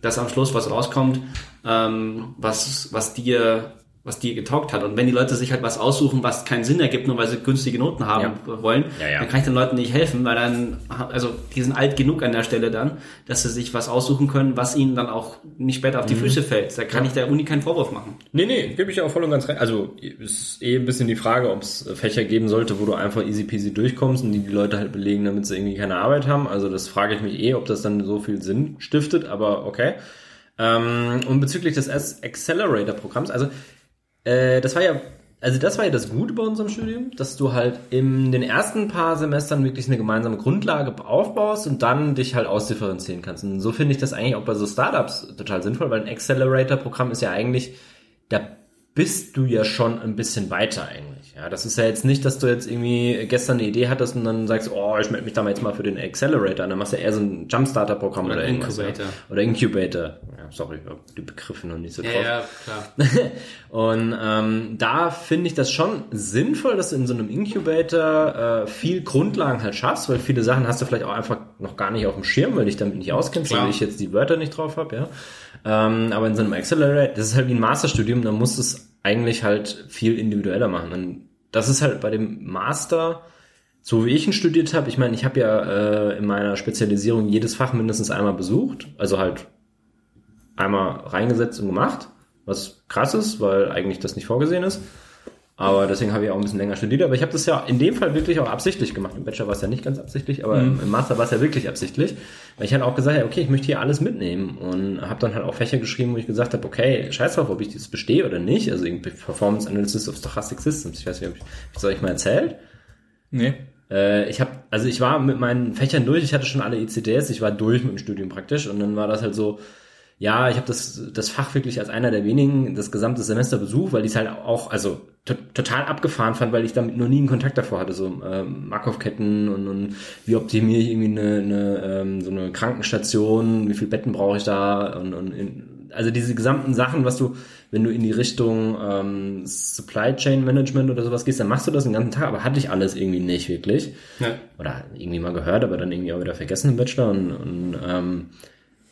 dass am Schluss was rauskommt, ähm, was, was dir was dir getaugt hat. Und wenn die Leute sich halt was aussuchen, was keinen Sinn ergibt, nur weil sie günstige Noten haben wollen, Ja, ja. dann kann ich den Leuten nicht helfen, weil dann, also die sind alt genug an der Stelle dann, dass sie sich was aussuchen können, was ihnen dann auch nicht später auf Mhm. die Füße fällt. Da kann ich der Uni keinen Vorwurf machen. Nee, nee, gebe ich auch voll und ganz recht. Also ist eh ein bisschen die Frage, ob es Fächer geben sollte, wo du einfach easy peasy durchkommst und die die Leute halt belegen, damit sie irgendwie keine Arbeit haben. Also das frage ich mich eh, ob das dann so viel Sinn stiftet, aber okay. Ähm, und bezüglich des Accelerator-Programms, also äh, das war ja, also das war ja das Gute bei unserem Studium, dass du halt in den ersten paar Semestern wirklich eine gemeinsame Grundlage aufbaust und dann dich halt ausdifferenzieren kannst. Und so finde ich das eigentlich auch bei so Startups total sinnvoll, weil ein Accelerator-Programm ist ja eigentlich, da bist du ja schon ein bisschen weiter eigentlich. Ja, das ist ja jetzt nicht, dass du jetzt irgendwie gestern eine Idee hattest und dann sagst, oh, ich melde mich da mal jetzt mal für den Accelerator. Und dann machst du eher so ein Jumpstarter-Programm oder, Oder irgendwas. Incubator. Ja. Oder Incubator. Ja, sorry, die Begriffe noch nicht so drauf. klar. Und ähm, da finde ich das schon sinnvoll, dass du in so einem Incubator äh, viel Grundlagen halt schaffst, weil viele Sachen hast du vielleicht auch einfach noch gar nicht auf dem Schirm, weil dich damit nicht auskennst, Klar. weil ich jetzt die Wörter nicht drauf habe, ja. Ähm, aber in so einem Accelerator, das ist halt wie ein Masterstudium, da musst du es eigentlich halt viel individueller machen. Und das ist halt bei dem Master, so wie ich ihn studiert habe, ich meine, ich habe ja äh, in meiner Spezialisierung jedes Fach mindestens einmal besucht, also halt einmal reingesetzt und gemacht, was krass ist, weil eigentlich das nicht vorgesehen ist. Aber deswegen habe ich auch ein bisschen länger studiert. Aber ich habe das ja in dem Fall wirklich auch absichtlich gemacht. Im Bachelor war es ja nicht ganz absichtlich, aber im im Master war es ja wirklich absichtlich. Weil ich halt auch gesagt habe, okay, ich möchte hier alles mitnehmen. Und habe dann halt auch Fächer geschrieben, wo ich gesagt habe, okay, scheiß drauf, ob ich das bestehe oder nicht. Also irgendwie Performance Analysis of Stochastic Systems. Ich weiß nicht, ob ich, das euch mal erzählt. Nee. Äh, ich habe, also ich war mit meinen Fächern durch, ich hatte schon alle ICDS, ich war durch mit dem Studium praktisch und dann war das halt so, ja, ich habe das, das Fach wirklich als einer der wenigen das gesamte Semester besucht, weil ich es halt auch, also to total abgefahren fand, weil ich damit noch nie einen Kontakt davor hatte, so ähm, Markov-Ketten und, und wie optimiere ich irgendwie eine, eine ähm, so eine Krankenstation, wie viele Betten brauche ich da und, und in, also diese gesamten Sachen, was du, wenn du in die Richtung ähm, Supply Chain Management oder sowas gehst, dann machst du das den ganzen Tag, aber hatte ich alles irgendwie nicht wirklich. Ja. Oder irgendwie mal gehört, aber dann irgendwie auch wieder vergessen im Bachelor und, und ähm,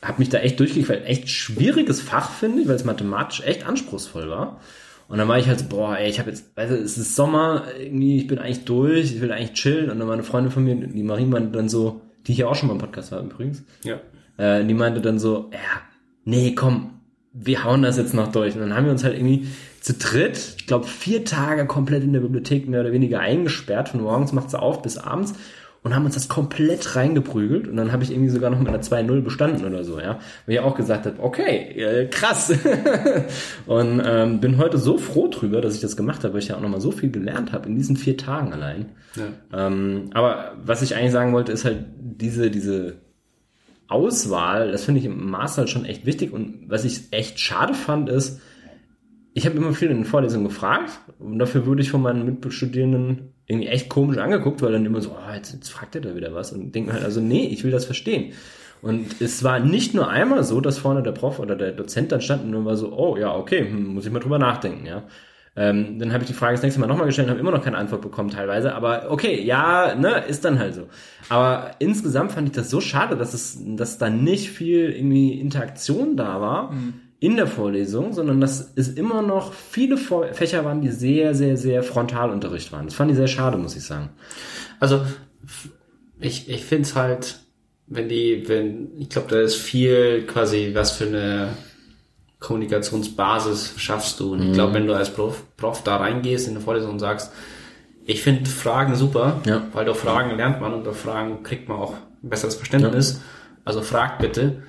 habe mich da echt durchgequält. Echt schwieriges Fach, finde ich, weil es mathematisch echt anspruchsvoll war. Und dann war ich halt so, boah, ey, ich habe jetzt, weißt du, es ist Sommer, irgendwie, ich bin eigentlich durch, ich will eigentlich chillen. Und dann meine Freundin von mir, die Marie meinte dann so, die hier auch schon mal im Podcast war übrigens, Ja. äh, die meinte dann so, ja, nee, komm, wir hauen das jetzt noch durch. Und dann haben wir uns halt irgendwie zu dritt, ich glaube, vier Tage komplett in der Bibliothek mehr oder weniger eingesperrt. Von morgens macht sie auf bis abends und haben uns das komplett reingeprügelt. Und dann habe ich irgendwie sogar noch mit einer 2-0 bestanden oder so, ja. Weil ich auch gesagt habe, okay, äh, krass. und ähm, bin heute so froh drüber, dass ich das gemacht habe, weil ich ja auch nochmal so viel gelernt habe in diesen vier Tagen allein. Ja. Ähm, aber was ich eigentlich sagen wollte, ist halt diese, diese Auswahl, das finde ich im Master halt schon echt wichtig. Und was ich echt schade fand, ist, ich habe immer viel in den Vorlesungen gefragt und dafür wurde ich von meinen Mitstudierenden irgendwie echt komisch angeguckt, weil dann immer so, oh, jetzt, jetzt fragt er da wieder was und denkt halt, also nee, ich will das verstehen. Und es war nicht nur einmal so, dass vorne der Prof oder der Dozent dann stand und dann war so, oh ja, okay, hm, muss ich mal drüber nachdenken, ja. Ähm, dann habe ich die Frage das nächste Mal nochmal gestellt und habe immer noch keine Antwort bekommen teilweise. Aber okay, ja, ne, ist dann halt so. Aber insgesamt fand ich das so schade, dass es, dass da nicht viel irgendwie Interaktion da war in der Vorlesung, sondern dass es immer noch viele Vor Fächer waren, die sehr, sehr, sehr Frontalunterricht waren. Das fand ich sehr schade, muss ich sagen. Also ich, ich finde es halt, wenn die, wenn, ich glaube, da ist viel quasi, was für eine Kommunikationsbasis schaffst du. Und ich glaube, wenn du als Prof, Prof da reingehst in eine Vorlesung und sagst, ich finde Fragen super, Ja. weil durch Fragen lernt man und durch Fragen kriegt man auch ein besseres Verständnis. Also fragt bitte.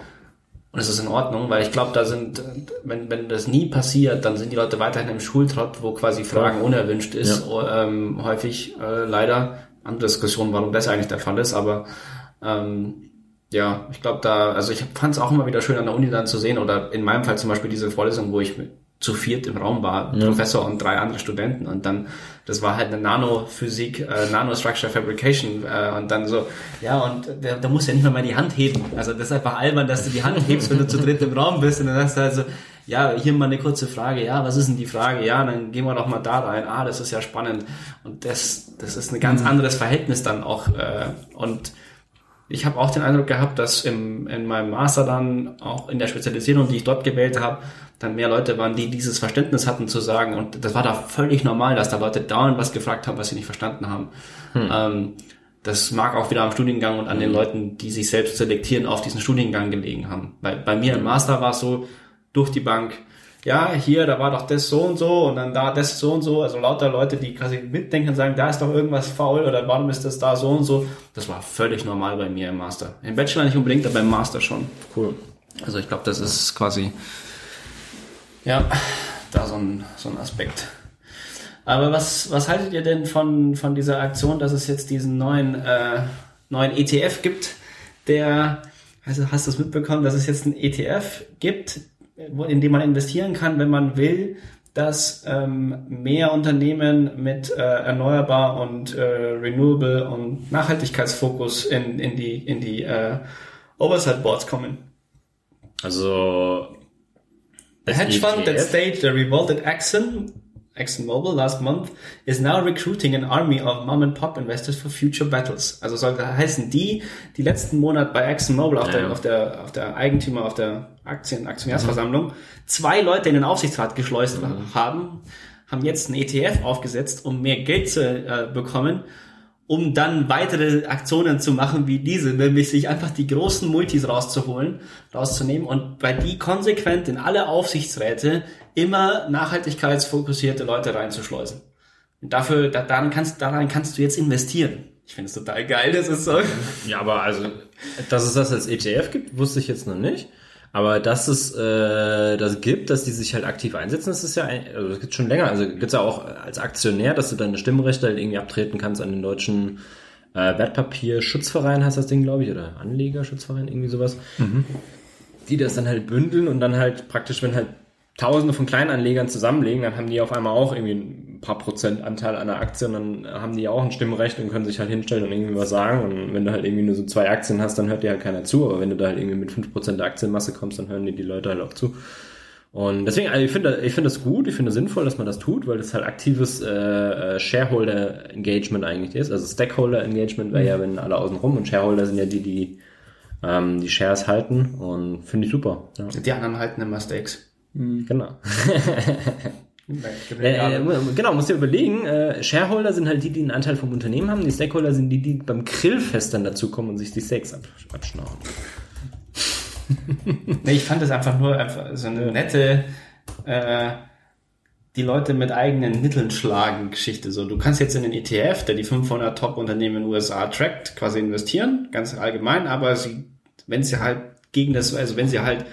Und es ist in Ordnung, weil ich glaube, da sind, wenn, wenn das nie passiert, dann sind die Leute weiterhin im Schultrott, wo quasi Fragen unerwünscht ist, ähm, häufig äh, leider. Andere Diskussion, warum das eigentlich der Fall ist, aber ähm, ja, ich glaube da, also ich fand es auch immer wieder schön an der Uni dann zu sehen oder in meinem Fall zum Beispiel diese Vorlesung, wo ich mit zu viert im Raum war, Professor und drei andere Studenten. Und dann, das war halt eine Nanophysik, äh, Nanostructure Fabrication äh, und dann so, ja und da, da musst du ja nicht mal, mal die Hand heben, also das ist einfach albern, dass du die Hand hebst, wenn du zu dritt im Raum bist. Und dann sagst du halt so, ja, hier mal eine kurze Frage, ja, was ist denn die Frage? Ja, dann gehen wir doch mal da rein, ah, das ist ja spannend. Und das, das ist ein ganz anderes Verhältnis dann auch äh, und ich habe auch den Eindruck gehabt, dass im, in meinem Master dann auch in der Spezialisierung, die ich dort gewählt habe, dann mehr Leute waren, die dieses Verständnis hatten zu sagen. Und das war da völlig normal, dass da Leute dauernd was gefragt haben, was sie nicht verstanden haben. Ähm, das mag auch wieder am Studiengang und an den Leuten, die sich selbst selektieren, auf diesen Studiengang gelegen haben. Weil bei mir im Master war es so, durch die Bank, ja, hier, da war doch das so und so und dann da das so und so. Also lauter Leute, die quasi mitdenken und sagen, da ist doch irgendwas faul oder warum ist das da so und so. Das war völlig normal bei mir im Master. Im Bachelor nicht unbedingt, aber im Master schon. Cool. Also ich glaube, das ist quasi, ja, da so ein, so ein Aspekt. Aber was, was haltet ihr denn von, von dieser Aktion, dass es jetzt diesen neuen, äh, neuen ETF gibt, der, also hast du es mitbekommen, dass es jetzt einen ETF gibt, in dem man investieren kann, wenn man will, dass ähm, mehr Unternehmen mit äh, erneuerbar und äh, renewable und Nachhaltigkeitsfokus in, in die, in die äh, Oversight Boards kommen. Also The hedge fund that ETF? staged a revolt at Exxon, ExxonMobil last month is now recruiting an army of mom-and-pop investors for future battles. Also soll heißen, die, die letzten Monat bei ExxonMobil auf, Ja, der, ja. auf der, auf der Eigentümer, auf der Aktien, Aktionärsversammlung, zwei Leute in den Aufsichtsrat geschleust haben, haben jetzt einen ETF aufgesetzt, um mehr Geld zu äh, bekommen, um dann weitere Aktionen zu machen wie diese, nämlich sich einfach die großen Multis rauszuholen, rauszunehmen und bei die konsequent in alle Aufsichtsräte immer nachhaltigkeitsfokussierte Leute reinzuschleusen. Und dafür, da, daran kannst, daran kannst du jetzt investieren. Ich finde es total geil, das ist so. Ja, aber also, dass es das als ETF gibt, wusste ich jetzt noch nicht. Aber dass es äh, das gibt, dass die sich halt aktiv einsetzen, das ist ja, ein, also das gibt schon länger. Also gibt's ja auch als Aktionär, dass du deine Stimmrechte halt irgendwie abtreten kannst an den deutschen äh, Wertpapierschutzverein, heißt das Ding, glaube ich, oder Anlegerschutzverein, irgendwie sowas. die das dann halt bündeln und dann halt praktisch, wenn halt Tausende von Kleinanlegern zusammenlegen, dann haben die auf einmal auch irgendwie paar Prozent Anteil an der Aktie und dann haben die auch ein Stimmrecht und können sich halt hinstellen und irgendwie was sagen. Und wenn du halt irgendwie nur so zwei Aktien hast, dann hört dir halt keiner zu. Aber wenn du da halt irgendwie mit fünf Prozent der Aktienmasse kommst, dann hören dir die Leute halt auch zu. Und deswegen, also ich finde, ich finde das gut, ich finde sinnvoll, dass man das tut, weil das halt aktives äh, äh, Shareholder Engagement eigentlich ist. Also Stakeholder Engagement wäre ja, wenn alle außen rum und Shareholder sind ja die, die ähm, die Shares halten und finde ich super. Ja. Die anderen halten immer Stakes. Genau. Äh, genau, musst dir überlegen, äh, Shareholder sind halt die, die einen Anteil vom Unternehmen haben, die Stakeholder sind die, die beim Grillfest dann dazukommen und sich die Steaks ab, abschnauren. nee, ich fand es einfach nur einfach so eine nette äh, die Leute mit eigenen Mitteln schlagen Geschichte. So, du kannst jetzt in den ETF, der die 500 Top-Unternehmen in den USA trackt, quasi investieren, ganz allgemein, aber sie, wenn sie halt gegen das, also wenn sie halt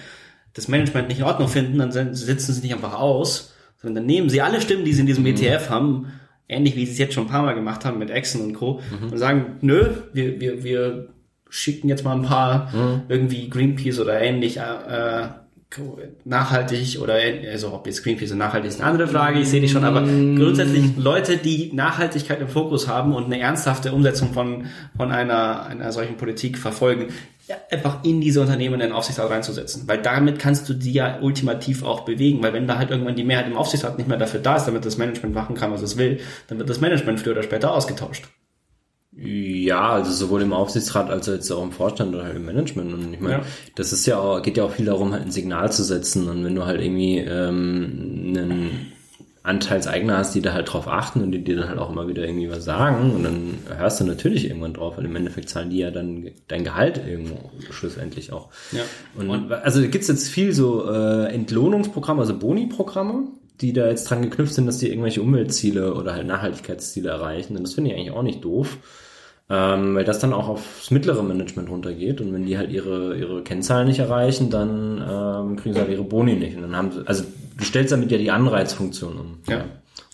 das Management nicht in Ordnung finden, dann sitzen sie nicht einfach aus, sondern dann nehmen sie alle Stimmen, die sie in diesem mhm. ETF haben, ähnlich wie sie es jetzt schon ein paar Mal gemacht haben mit Exxon und Co. Mhm. und sagen, nö, wir, wir, wir schicken jetzt mal ein paar mhm. irgendwie Greenpeace oder ähnlich äh, nachhaltig oder also ob jetzt Greenpeace so nachhaltig ist eine andere Frage, ich sehe die schon, aber mm. grundsätzlich Leute, die Nachhaltigkeit im Fokus haben und eine ernsthafte Umsetzung von, von einer, einer solchen Politik verfolgen, ja, einfach in diese Unternehmen in den Aufsichtsrat reinzusetzen. Weil damit kannst du die ja ultimativ auch bewegen, weil wenn da halt irgendwann die Mehrheit im Aufsichtsrat nicht mehr dafür da ist, damit das Management machen kann, was es will, dann wird das Management früher oder später ausgetauscht. Ja, also sowohl im Aufsichtsrat als auch jetzt auch im Vorstand oder halt im Management. Und ich meine, ja. das ist ja auch, geht ja auch viel darum, halt ein Signal zu setzen. Und wenn du halt irgendwie ähm, einen Anteilseigner hast, die da halt drauf achten und die dir dann halt auch immer wieder irgendwie was sagen, und dann hörst du natürlich irgendwann drauf, weil im Endeffekt zahlen die ja dann dein Gehalt irgendwo schlussendlich auch. Ja. Und, und also gibt's jetzt viel so äh, Entlohnungsprogramme, also Boni-Programme, die da jetzt dran geknüpft sind, dass die irgendwelche Umweltziele oder halt Nachhaltigkeitsziele erreichen. Und das finde ich eigentlich auch nicht doof ähm, weil das dann auch aufs mittlere Management runtergeht und wenn die halt ihre, ihre Kennzahlen nicht erreichen, dann ähm, kriegen sie halt ihre Boni nicht. Und dann haben sie, also du stellst damit ja die Anreizfunktion um. Ja. ja.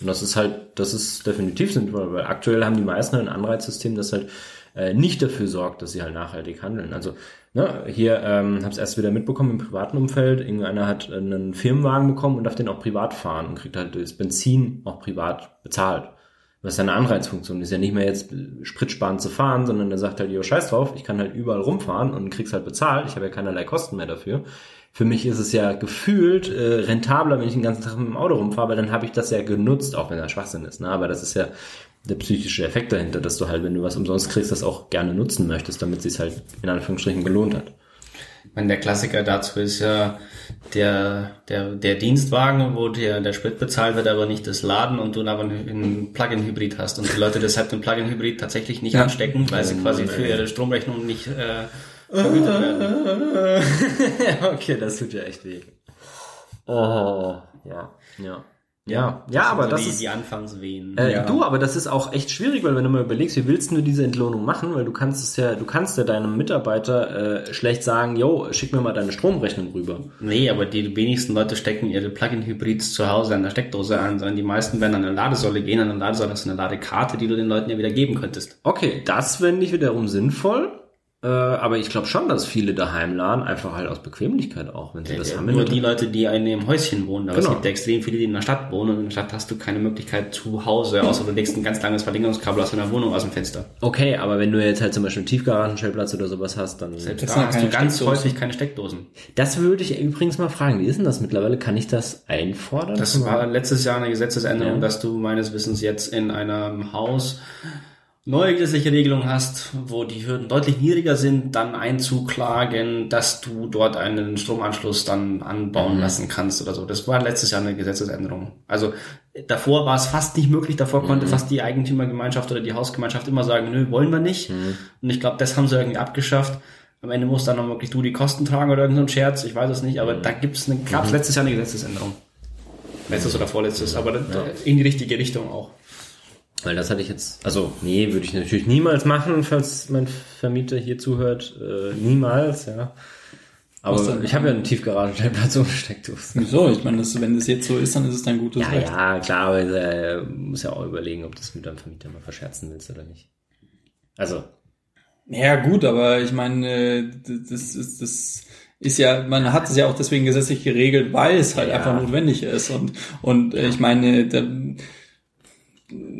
Und das ist halt, das ist definitiv sinnvoll, weil aktuell haben die meisten ein Anreizsystem, das halt äh, nicht dafür sorgt, dass sie halt nachhaltig handeln. Also ne, hier ähm, habe es erst wieder mitbekommen im privaten Umfeld, irgendeiner hat einen Firmenwagen bekommen und darf den auch privat fahren und kriegt halt das Benzin auch privat bezahlt. Was ist eine Anreizfunktion? Ist ja nicht mehr jetzt spritsparend zu fahren, sondern der sagt halt, jo, scheiß drauf, ich kann halt überall rumfahren und krieg's halt bezahlt, ich habe ja keinerlei Kosten mehr dafür. Für mich ist es ja gefühlt äh, rentabler, wenn ich den ganzen Tag mit dem Auto rumfahre, weil dann habe ich das ja genutzt, auch wenn das Schwachsinn ist. Ne? Aber das ist ja der psychische Effekt dahinter, dass du halt, wenn du was umsonst kriegst, das auch gerne nutzen möchtest, damit es sich halt in Anführungsstrichen gelohnt hat. Ich meine, der Klassiker dazu ist ja der, der, der Dienstwagen, wo dir der Sprit bezahlt wird, aber nicht das Laden und du aber einen Plug-in-Hybrid hast und die Leute deshalb den Plug-in-Hybrid tatsächlich nicht ja. anstecken, weil sie quasi für ihre Stromrechnung nicht äh, vergütet werden. okay, das tut ja echt weh. Oh, ja, ja. Ja, ja, aber so das die, ist die Anfangswehen. Äh, ja. Du, aber das ist auch echt schwierig, weil wenn du mal überlegst, wie willst du diese Entlohnung machen, weil du kannst es ja, du kannst ja deinem Mitarbeiter äh, schlecht sagen, yo, schick mir mal deine Stromrechnung rüber. Nee, aber die wenigsten Leute stecken ihre Plug-in-Hybrids zu Hause an der Steckdose an, sondern die meisten werden an eine Ladesäule gehen, an eine Ladesäule hast du eine Ladekarte, die du den Leuten ja wieder geben könntest. Okay, das finde ich wiederum sinnvoll. Äh, aber ich glaube schon, dass viele daheim laden, einfach halt aus Bequemlichkeit auch, wenn sie ja, das ja, haben. Nur die Leute, die in einem Häuschen wohnen. Aber genau. es gibt extrem viele, die in der Stadt wohnen und in der Stadt hast du keine Möglichkeit zu Hause, außer du legst ein ganz langes Verlängerungskabel aus deiner Wohnung aus dem Fenster. Okay, aber wenn du jetzt halt zum Beispiel einen Tiefgaragenstellplatz oder sowas hast, dann Selbst da hast du ganz häufig keine Steckdosen. Das würde ich übrigens mal fragen. Wie ist denn das mittlerweile? Kann ich das einfordern? Das war letztes Jahr eine Gesetzesänderung, ja. dass du meines Wissens jetzt in einem Haus neue gesetzliche Regelung hast, wo die Hürden deutlich niedriger sind, dann einzuklagen, dass du dort einen Stromanschluss dann anbauen mhm. lassen kannst oder so. Das war letztes Jahr eine Gesetzesänderung. Also davor war es fast nicht möglich, davor mhm. konnte fast die Eigentümergemeinschaft oder die Hausgemeinschaft immer sagen, nö, wollen wir nicht. Mhm. Und ich glaube, das haben sie irgendwie abgeschafft. Am Ende musst dann noch wirklich du die Kosten tragen oder irgendein Scherz, ich weiß es nicht, aber mhm. da gibt's eine, gab's mhm. letztes Jahr eine Gesetzesänderung. Letztes oder vorletztes, aber ja. in die richtige Richtung auch. Weil das hatte ich jetzt, also nee, würde ich natürlich niemals machen, falls mein Vermieter hier zuhört. Äh, niemals, ja. Aber ich habe ja einen Tiefgaragenstellplatz Steckdose. Wieso? Ich meine, das, wenn das jetzt so ist, dann ist es dein gutes ja, Recht. Ja, klar, aber äh, muss ja auch überlegen, ob du das mit deinem Vermieter mal verscherzen willst oder nicht. Also. Ja, gut, aber ich meine, äh, das ist das ist ja, man hat es ja auch deswegen gesetzlich geregelt, weil es halt Ja. einfach notwendig ist. Und, und äh, ich meine, ein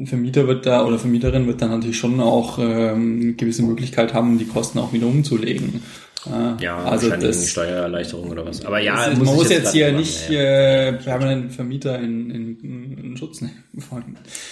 Vermieter wird da oder Vermieterin wird dann natürlich schon auch ähm, gewisse Möglichkeit haben, die Kosten auch wieder umzulegen. Äh, Ja, also wahrscheinlich das, irgendwie Steuererleichterung oder was. Aber ja, ist, man ich muss jetzt grad hier machen, nicht ja, äh, permanent Vermieter in, in, in Schutz nehmen.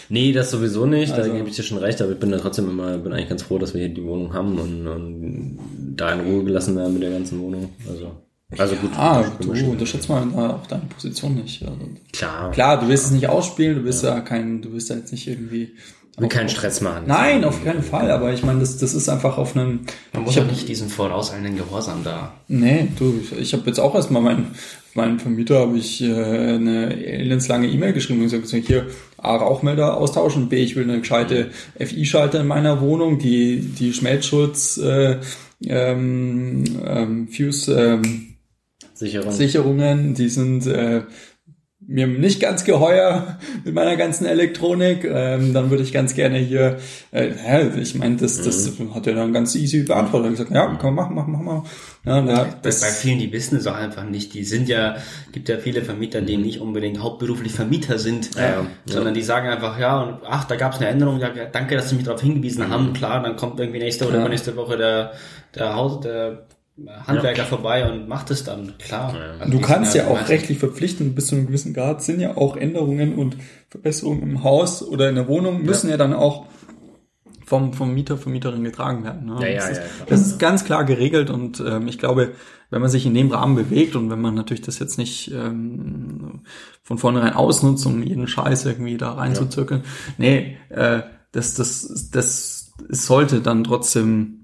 Nee, das sowieso nicht, Also- da gebe ich dir schon recht, aber ich bin da trotzdem immer, bin eigentlich ganz froh, dass wir hier die Wohnung haben und, und da in Ruhe gelassen werden mit der ganzen Wohnung. Also, also gut. Ah, du unterschätzt mal da auch deine Position nicht. Also, Klar, klar, du willst es nicht ausspielen, du willst ja, kein, du willst ja jetzt nicht irgendwie. ich will keinen Stress machen. Nein, auf keinen Fall, aber ich meine, das, das ist einfach auf einem. Man muss ja nicht diesen vorauseilenden Gehorsam da. Nee, du, ich, ich habe jetzt auch erstmal meinen meinen Vermieter habe ich äh, eine elendslange E-Mail geschrieben und gesagt, hier A, Rauchmelder austauschen, B, ich will eine gescheite FI-Schalter in meiner Wohnung, die die Schmelzschutz äh, ähm, ähm, Fuse ähm, Sicherung. Sicherungen, die sind äh, mir nicht ganz geheuer mit meiner ganzen Elektronik. Ähm, dann würde ich ganz gerne hier, äh, ja, ich meine, das, das hat er dann ganz easy beantwortet. Hat gesagt, ja, kann man machen, machen, machen, machen. Ja, da, Bei, das, bei vielen, die wissen es auch einfach nicht. Die sind ja, gibt ja viele Vermieter, die nicht unbedingt hauptberuflich Vermieter sind, Ja, ja. sondern die sagen einfach, ja, und ach, da gab es eine Änderung, ja, danke, dass Sie mich darauf hingewiesen haben. Klar, dann kommt irgendwie nächste oder Ja. übernächste Woche der, der Haus, der Handwerker vorbei und macht es dann, klar. Also Du kannst ja auch rechtlich verpflichten, bis zu einem gewissen Grad sind ja auch Änderungen und Verbesserungen im Haus oder in der Wohnung müssen ja, dann auch vom, vom Mieter, Vermieterin getragen werden. Ne? Ja, ja, das, ist, ja, das ist ganz klar geregelt und ähm, ich glaube, wenn man sich in dem Rahmen bewegt und wenn man natürlich das jetzt nicht ähm, von vornherein ausnutzt, um jeden Scheiß irgendwie da reinzuzirkeln, nee, äh, das, das, das sollte dann trotzdem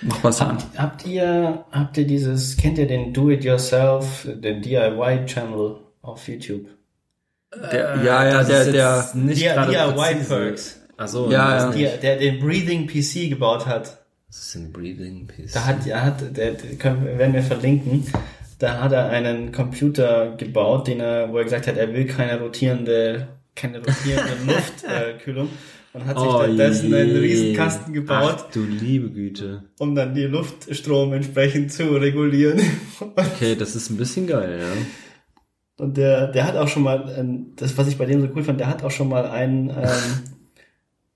machbar sein. Habt, habt ihr, habt ihr dieses, kennt ihr den Do-It-Yourself, den DIY-Channel auf YouTube? Der, ja, ja, Das der, der, nicht DIY. Perks. Ach so, Ja, ja. Der, der den Breathing PC gebaut hat. Das ist ein Breathing Piece. Da hat, er hat, der, der können, wir- werden wir verlinken. Da hat er einen Computer gebaut, den er, wo er gesagt hat, er will keine rotierende, keine rotierende Luftkühlung und hat sich stattdessen einen Riesenkasten gebaut, Oh Ach, du liebe Güte. um dann die Luftstrom entsprechend zu regulieren. Okay, das ist ein bisschen geil, ja. Und der, der hat auch schon mal, das, was ich bei dem so cool fand, der hat auch schon mal einen, ähm,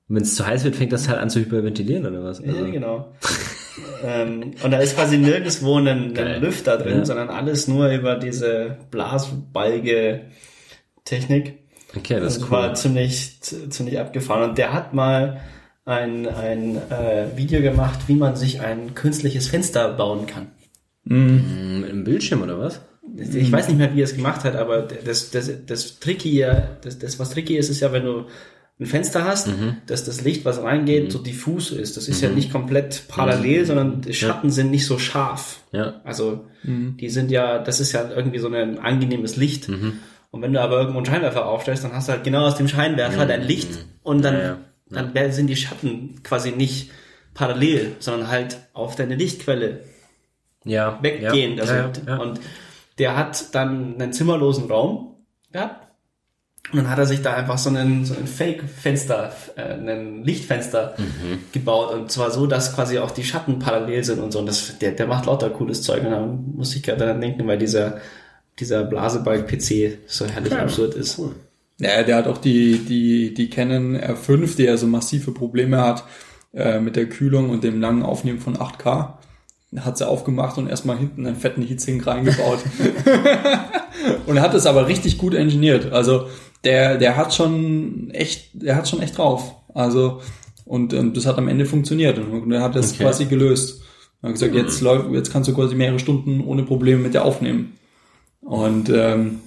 Wenn es zu heiß wird, fängt das halt an zu hyperventilieren oder was? Also, Ja, genau. ähm, und da ist quasi nirgendwo ein, ein. Lüfter drin, Ja. sondern alles nur über diese Blasbalge-Technik. Okay, das Das ist war cool. ziemlich, z- ziemlich abgefahren. Und der hat mal ein, ein äh, Video gemacht, wie man sich ein künstliches Fenster bauen kann. Mm, Mit einem Bildschirm oder was? Ich weiß nicht mehr, wie er es gemacht hat, aber das, das, das Tricky, das, das, was tricky ist, ist ja, wenn du ein Fenster hast, dass das Licht, was reingeht, so diffus ist. Das ist ja nicht komplett parallel, sondern die Schatten sind nicht so scharf. Ja. Also die sind ja, das ist ja irgendwie so ein angenehmes Licht. Und wenn du aber irgendwo einen Scheinwerfer aufstellst, dann hast du halt genau aus dem Scheinwerfer dein Licht und dann, Ja, ja. dann wär- sind die Schatten quasi nicht parallel, sondern halt auf deine Lichtquelle Ja. weggehen. Ja, also, ja, ja. Und der hat dann einen zimmerlosen Raum gehabt. Und dann hat er sich da einfach so einen, so ein Fake-Fenster, äh, ein Lichtfenster Mhm. gebaut. Und zwar so, dass quasi auch die Schatten parallel sind und so. Und das, der, der macht lauter cooles Zeug. Und da muss ich gerade daran denken, weil dieser, dieser Blasebalg-PC so herrlich absurd ist. Ja, der hat auch die, die, die Canon R5, die ja so massive Probleme hat äh, mit der Kühlung und dem langen Aufnehmen von 8K. Hat sie aufgemacht und erstmal hinten einen fetten Heatsink reingebaut. und hat es aber richtig gut engineert. Also der, der hat schon echt, der hat schon echt drauf. Also, und, und das hat am Ende funktioniert. Und er hat das Okay. quasi gelöst. Er hat gesagt, jetzt läuft, jetzt kannst du quasi mehrere Stunden ohne Probleme mit der aufnehmen. Und ähm,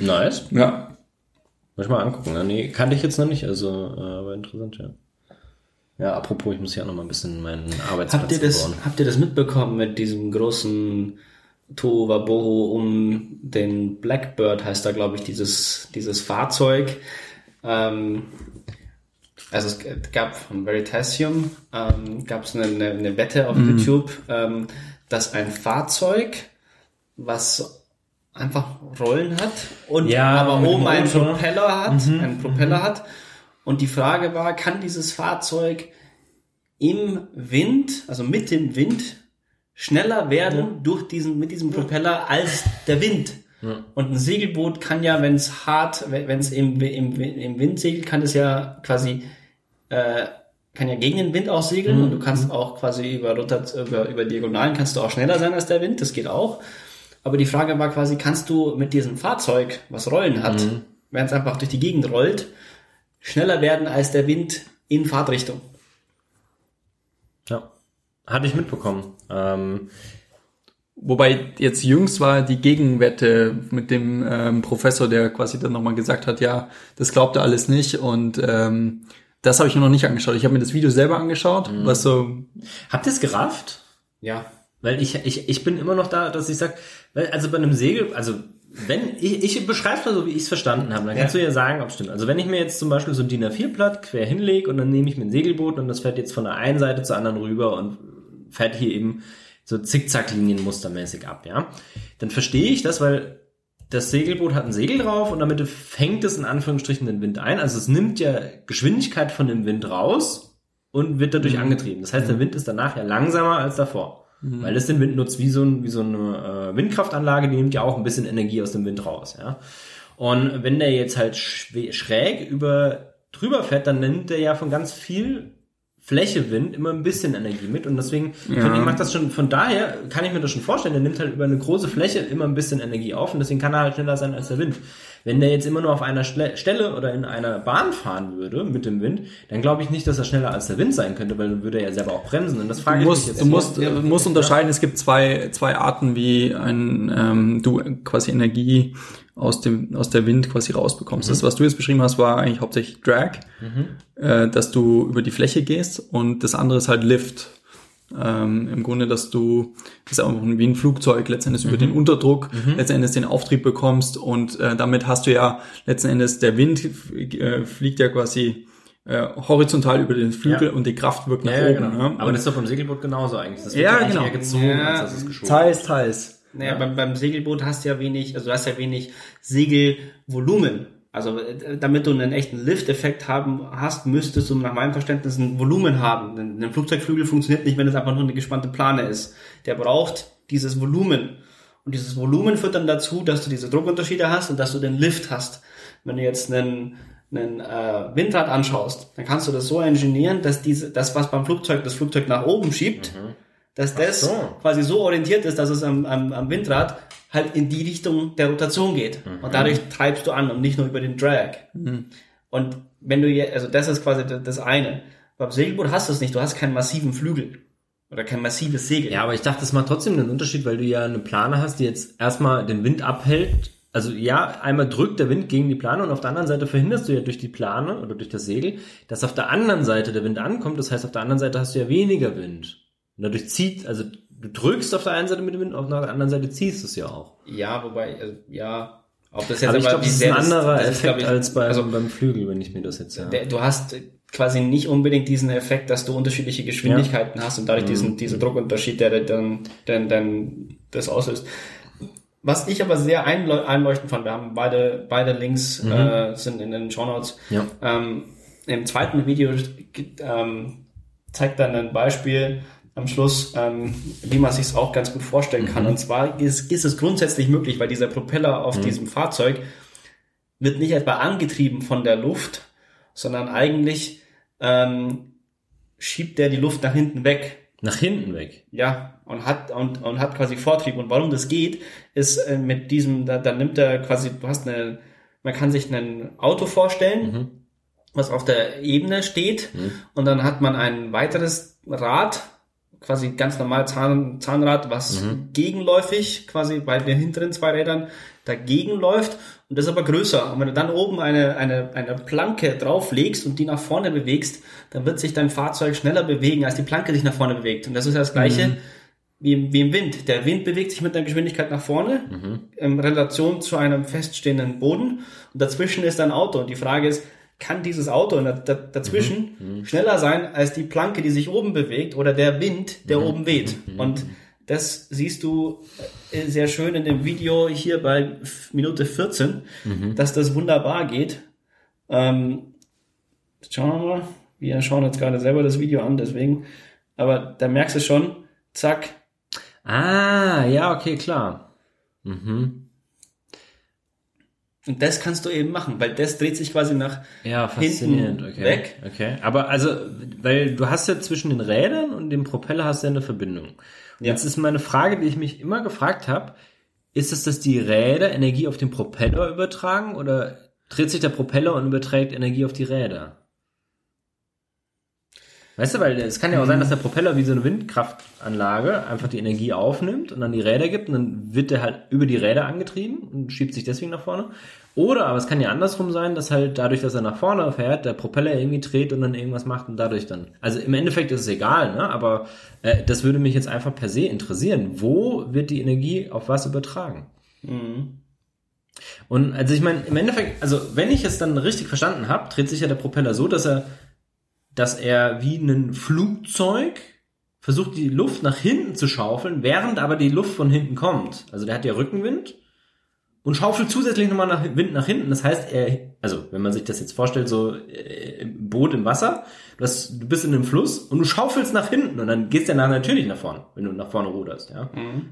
Nice. ja, Muss ich mal angucken. ne? Nee, kannte ich jetzt noch nicht, also, äh, aber interessant, ja. Ja, apropos, ich muss hier auch noch mal ein bisschen meinen Arbeitsplatz Habt ihr das, bauen. habt ihr das mitbekommen mit diesem großen Tohuwabohu um den Blackbird heißt da, glaube ich, dieses, dieses Fahrzeug. Ähm, also es gab von Veritasium, ähm, gab es eine, eine, eine Wette auf YouTube, ähm, dass ein Fahrzeug, was einfach Rollen hat und Ja, aber oben einen Motor. Propeller hat, einen Propeller hat. Und die Frage war, kann dieses Fahrzeug im Wind, also mit dem Wind, schneller werden durch diesen, mit diesem Propeller als der Wind. Und ein Segelboot kann ja, wenn es hart, wenn es im, im, im Wind segelt, kann es ja quasi, äh, kann ja gegen den Wind auch segeln und du kannst auch quasi über, über, über Diagonalen kannst du auch schneller sein als der Wind, das geht auch. Aber die Frage war quasi, kannst du mit diesem Fahrzeug, was Rollen hat, wenn es einfach durch die Gegend rollt, schneller werden als der Wind in Fahrtrichtung? Ja. Hatte ich mitbekommen. Ähm, Wobei jetzt jüngst war die Gegenwette mit dem ähm, Professor, der quasi dann nochmal gesagt hat, ja, das glaubt er alles nicht und ähm, das habe ich mir noch nicht angeschaut. Ich habe mir das Video selber angeschaut, was so habt ihr es gerafft? Ja. Weil ich, ich, ich bin immer noch da, dass ich sag, weil, also bei einem Segel, also wenn, ich, ich beschreibe mal so, wie ich es verstanden habe, dann kannst Ja. du ja sagen, ob es stimmt. Also wenn ich mir jetzt zum Beispiel so ein DIN A4-Blatt quer hinlege und dann nehme ich mir ein Segelboot und das fährt jetzt von der einen Seite zur anderen rüber und fährt hier eben so Zickzacklinien mustermäßig ab, ja, dann verstehe ich das, weil das Segelboot hat ein Segel drauf und damit fängt es in Anführungsstrichen den Wind ein. Also es nimmt ja Geschwindigkeit von dem Wind raus und wird dadurch angetrieben. Das heißt, der Wind ist danach ja langsamer als davor. Weil es den Wind nutzt wie so, ein, wie so eine äh, Windkraftanlage, die nimmt ja auch ein bisschen Energie aus dem Wind raus. Ja? Und wenn der jetzt halt schräg über drüber fährt, dann nimmt er ja von ganz viel Fläche Wind immer ein bisschen Energie mit und deswegen finde ich, macht das schon, von daher kann ich mir das schon vorstellen, der nimmt halt über eine große Fläche immer ein bisschen Energie auf und deswegen kann er halt schneller sein als der Wind. Wenn der jetzt immer nur auf einer Stelle oder in einer Bahn fahren würde mit dem Wind, dann glaube ich nicht, dass er schneller als der Wind sein könnte, weil dann würde er ja selber auch bremsen und das frage Du ich mich musst, jetzt. du musst, du musst unterscheiden, es gibt zwei, zwei Arten, wie ein, ähm, du quasi Energie aus dem, aus der Wind quasi rausbekommst. Das, was du jetzt beschrieben hast, war eigentlich hauptsächlich Drag, äh, dass du über die Fläche gehst und das andere ist halt Lift. Ähm, Im Grunde, dass du, das ist einfach wie ein Flugzeug, letztendlich über den Unterdruck, letztendlich den Auftrieb bekommst und äh, damit hast du ja letzten Endes, der Wind äh, fliegt ja quasi äh, horizontal über den Flügel Ja. und die Kraft wirkt nach ja, ja, oben. genau. ne? Aber das ist doch beim Segelboot genauso eigentlich. Das wird Ja, genau. eher gezogen, Ja. als dass es geschoben Teils, teils. Naja, beim, beim Segelboot hast du ja wenig, also du hast ja wenig Segelvolumen. Also äh, damit du einen echten Lift-Effekt haben hast, müsstest du nach meinem Verständnis ein Volumen haben. Denn ein Flugzeugflügel funktioniert nicht, wenn es einfach nur eine gespannte Plane ist. Der braucht dieses Volumen. Und dieses Volumen führt dann dazu, dass du diese Druckunterschiede hast und dass du den Lift hast. Wenn du jetzt einen, einen äh, Windrad anschaust, dann kannst du das so ingenieren, dass diese, das, was beim Flugzeug das Flugzeug nach oben schiebt, dass das so. quasi so orientiert ist, dass es am, am, am Windrad halt in die Richtung der Rotation geht. Und dadurch treibst du an und nicht nur über den Drag. Und wenn du je, also das ist quasi das eine. Beim Segelboot hast du es nicht, du hast keinen massiven Flügel. Oder kein massives Segel. Ja, aber ich dachte, das macht trotzdem einen Unterschied, weil du ja eine Plane hast, die jetzt erstmal den Wind abhält. Also ja, einmal drückt der Wind gegen die Plane und auf der anderen Seite verhinderst du ja durch die Plane oder durch das Segel, dass auf der anderen Seite der Wind ankommt. Das heißt, auf der anderen Seite hast du ja weniger Wind. Und dadurch zieht, also du drückst auf der einen Seite mit dem Wind, auf der anderen Seite ziehst du es ja auch. Ja, wobei, also, ja. Ob das jetzt Aber ich glaube, das ist ein anderer das ist, Effekt glaub ich, als bei, also, beim Flügel, wenn ich mir das jetzt ja. der, du hast quasi nicht unbedingt diesen Effekt, dass du unterschiedliche Geschwindigkeiten hast und dadurch diesen, diesen Druckunterschied, der dann, dann, dann das auslöst. Was ich aber sehr einleu- einleuchtend fand, wir haben beide, beide Links äh, sind in den Show Notes. Ja. Ähm, Im zweiten Video ähm, zeigt dann ein Beispiel am Schluss, ähm, wie man sich es auch ganz gut vorstellen kann. Und zwar ist, ist es grundsätzlich möglich, weil dieser Propeller auf diesem Fahrzeug wird nicht etwa angetrieben von der Luft, sondern eigentlich ähm, schiebt der die Luft nach hinten weg. Nach hinten weg. Ja, und hat und, und hat quasi Vortrieb. Und warum das geht, ist äh, mit diesem, da, da nimmt er quasi, du hast eine, man kann sich ein Auto vorstellen, was auf der Ebene steht, und dann hat man ein weiteres Rad, quasi ganz normal Zahn, Zahnrad, was gegenläufig quasi bei den hinteren zwei Rädern dagegen läuft und das ist aber größer. Und wenn du dann oben eine, eine, eine Planke drauflegst und die nach vorne bewegst, dann wird sich dein Fahrzeug schneller bewegen, als die Planke sich nach vorne bewegt. Und das ist ja das Gleiche wie, im, wie im Wind. Der Wind bewegt sich mit einer Geschwindigkeit nach vorne in Relation zu einem feststehenden Boden und dazwischen ist ein Auto. Und die Frage ist, kann dieses Auto in der, da, dazwischen schneller sein als die Planke, die sich oben bewegt oder der Wind, der oben weht? Und das siehst du äh, sehr schön in dem Video hier bei Minute 14, dass das wunderbar geht. Ähm, schauen wir mal. Wir schauen jetzt gerade selber das Video an, deswegen. Aber da merkst du schon, zack, Ah, ja, okay, klar. Mhm. Und das kannst du eben machen, weil das dreht sich quasi nach Ja, faszinierend. hinten Okay. weg. Okay. Aber also, weil du hast ja zwischen den Rädern und dem Propeller hast du ja eine Verbindung. Und Ja. Jetzt ist meine Frage, die ich mich immer gefragt habe, ist es, dass die Räder Energie auf den Propeller übertragen oder dreht sich der Propeller und überträgt Energie auf die Räder? Weißt du, weil es kann ja auch sein, dass der Propeller wie so eine Windkraftanlage einfach die Energie aufnimmt und dann die Räder gibt und dann wird der halt über die Räder angetrieben und schiebt sich deswegen nach vorne. Oder, aber es kann ja andersrum sein, dass halt dadurch, dass er nach vorne fährt, der Propeller irgendwie dreht und dann irgendwas macht und dadurch dann. Also im Endeffekt ist es egal, ne? Aber äh, das würde mich jetzt einfach per se interessieren. Wo wird die Energie auf was übertragen? Und also ich meine, im Endeffekt, also wenn ich es dann richtig verstanden habe, dreht sich ja der Propeller so, dass er, dass er wie ein Flugzeug versucht, die Luft nach hinten zu schaufeln, während aber die Luft von hinten kommt. Also der hat ja Rückenwind und schaufelt zusätzlich nochmal nach, Wind nach hinten. Das heißt, er, also wenn man sich das jetzt vorstellt, so äh, im Boot im Wasser, du, hast, du bist in einem Fluss und du schaufelst nach hinten und dann gehst du danach natürlich nach vorne, wenn du nach vorne ruderst, ja.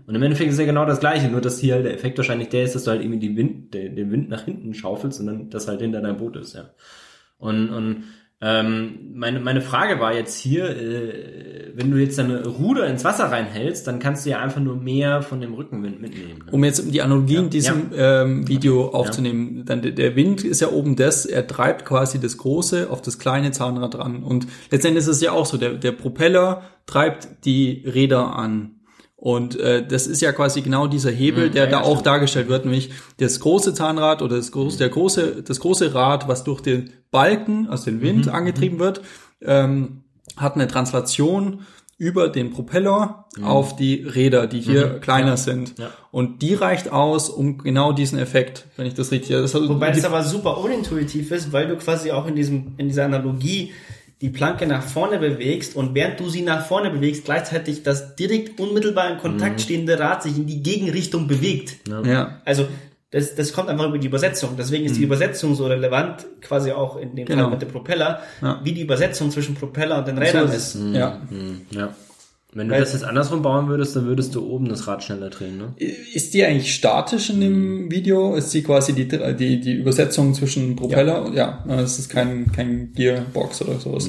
Und im Endeffekt ist ja genau das Gleiche, nur dass hier halt der Effekt wahrscheinlich der ist, dass du halt irgendwie die Wind, den, den Wind nach hinten schaufelst und dann das halt hinter deinem Boot ist, ja. Und, und ähm, meine, meine Frage war jetzt hier, äh, wenn du jetzt deine Ruder ins Wasser reinhältst, dann kannst du ja einfach nur mehr von dem Rückenwind mitnehmen. Ne? Um jetzt die Analogie in diesem Ähm, Video aufzunehmen, dann der- der Wind ist ja oben das, er treibt quasi das große auf das kleine Zahnrad ran. Und letztendlich ist es ja auch so, der, der Propeller treibt die Räder an. Und äh, das ist ja quasi genau dieser Hebel, der ja, da ja, auch stimmt. dargestellt wird, nämlich das große Zahnrad oder das große, der große, das große Rad, was durch den Balken, also den Wind angetrieben wird, ähm, hat eine Translation über den Propeller auf die Räder, die hier kleiner sind. Ja. Und die reicht aus, um genau diesen Effekt, wenn ich das richtig, das Wobei die, das aber super unintuitiv ist, weil du quasi auch in diesem, in dieser Analogie die Planke nach vorne bewegst und während du sie nach vorne bewegst, gleichzeitig das direkt unmittelbar in Kontakt stehende Rad sich in die Gegenrichtung bewegt. ja, Also das, das kommt einfach über die Übersetzung. Deswegen ist die Übersetzung so relevant, quasi auch in dem Genau. Fall mit dem Propeller, Ja. wie die Übersetzung zwischen Propeller und den Rädern ist. ja. Hm, ja. Wenn du Weil- das jetzt andersrum bauen würdest, dann würdest du oben das Rad schneller drehen, ne? Ist die eigentlich statisch in dem Video? Ist die quasi die, die, die Übersetzung zwischen Propeller? und Ja, das ist kein, kein Gearbox oder sowas.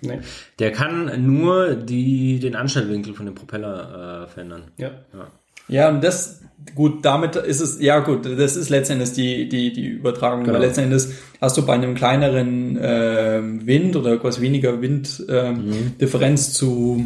Nee. Der kann nur die, den Anstellwinkel von dem Propeller äh, verändern. Ja. Ja. Ja, und das, gut, damit ist es, ja gut, das ist letztendlich die, die, die Übertragung. Genau. Weil letztendlich hast du bei einem kleineren ähm, Wind oder quasi weniger Winddifferenz ähm, Differenz zu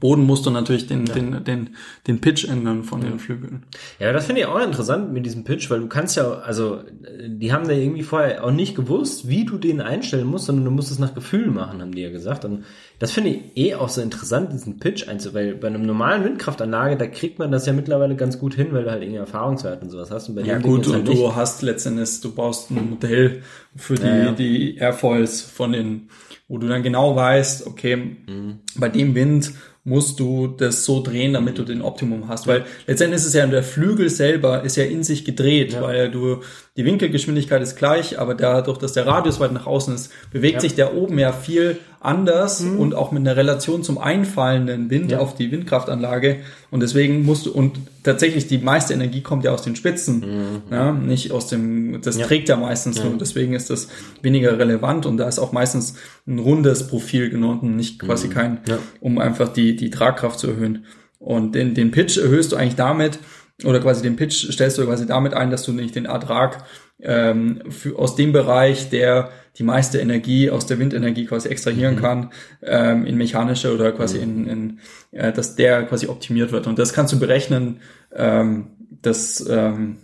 Boden musst du natürlich den, den, den, den Pitch ändern von den Flügeln. Ja, das finde ich auch interessant mit diesem Pitch, weil du kannst ja, also, die haben da irgendwie vorher auch nicht gewusst, wie du den einstellen musst, sondern du musst es nach Gefühl machen, haben die ja gesagt. Und das finde ich eh auch so interessant, diesen Pitch einzu, weil bei einem normalen Windkraftanlage, da kriegt man das ja mittlerweile ganz gut hin, weil du halt irgendwie Erfahrungswerte und sowas hast. Und bei Ja gut, halt und nicht. du hast letztendlich, du baust ein Modell für die, Ja, ja. die Airfoils von den, wo du dann genau weißt, okay, Mhm. bei dem Wind musst du das so drehen, damit du den Optimum hast. Weil letztendlich ist es ja, der Flügel selber ist ja in sich gedreht, weil du, die Winkelgeschwindigkeit ist gleich, aber dadurch, dass der Radius weit nach außen ist, bewegt Ja. sich der oben ja viel anders und auch mit einer Relation zum einfallenden Wind Ja. auf die Windkraftanlage. Und deswegen musst du, und tatsächlich die meiste Energie kommt ja aus den Spitzen, ja, nicht aus dem, das trägt ja meistens nur, deswegen ist das weniger relevant und da ist auch meistens ein rundes Profil genommen, nicht quasi kein, Ja. um einfach die, die Tragkraft zu erhöhen. Und den, den Pitch erhöhst du eigentlich damit, oder quasi den Pitch stellst du quasi damit ein, dass du nicht den Ertrag ähm, für, aus dem Bereich, der die meiste Energie aus der Windenergie quasi extrahieren kann, ähm, in mechanische oder quasi in, in äh, dass der quasi optimiert wird. Und das kannst du berechnen. Ähm, das ähm,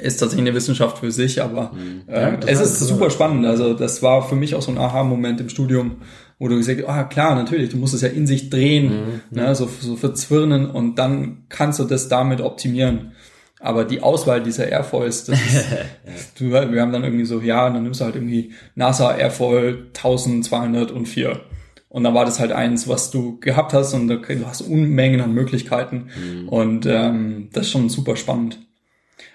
ist tatsächlich eine Wissenschaft für sich, aber äh, das es war ist interessant. super spannend. Also das war für mich auch so ein Aha-Moment im Studium, wo du gesagt hast, ah klar, natürlich, du musst es ja in sich drehen, ne, so, so verzwirnen und dann kannst du das damit optimieren. Aber die Auswahl dieser Airfoils, das ist, du, wir haben dann irgendwie so, ja, dann nimmst du halt irgendwie NASA Airfoil 1204. Und dann war das halt eins, was du gehabt hast und du hast Unmengen an Möglichkeiten. Und ähm, das ist schon super spannend.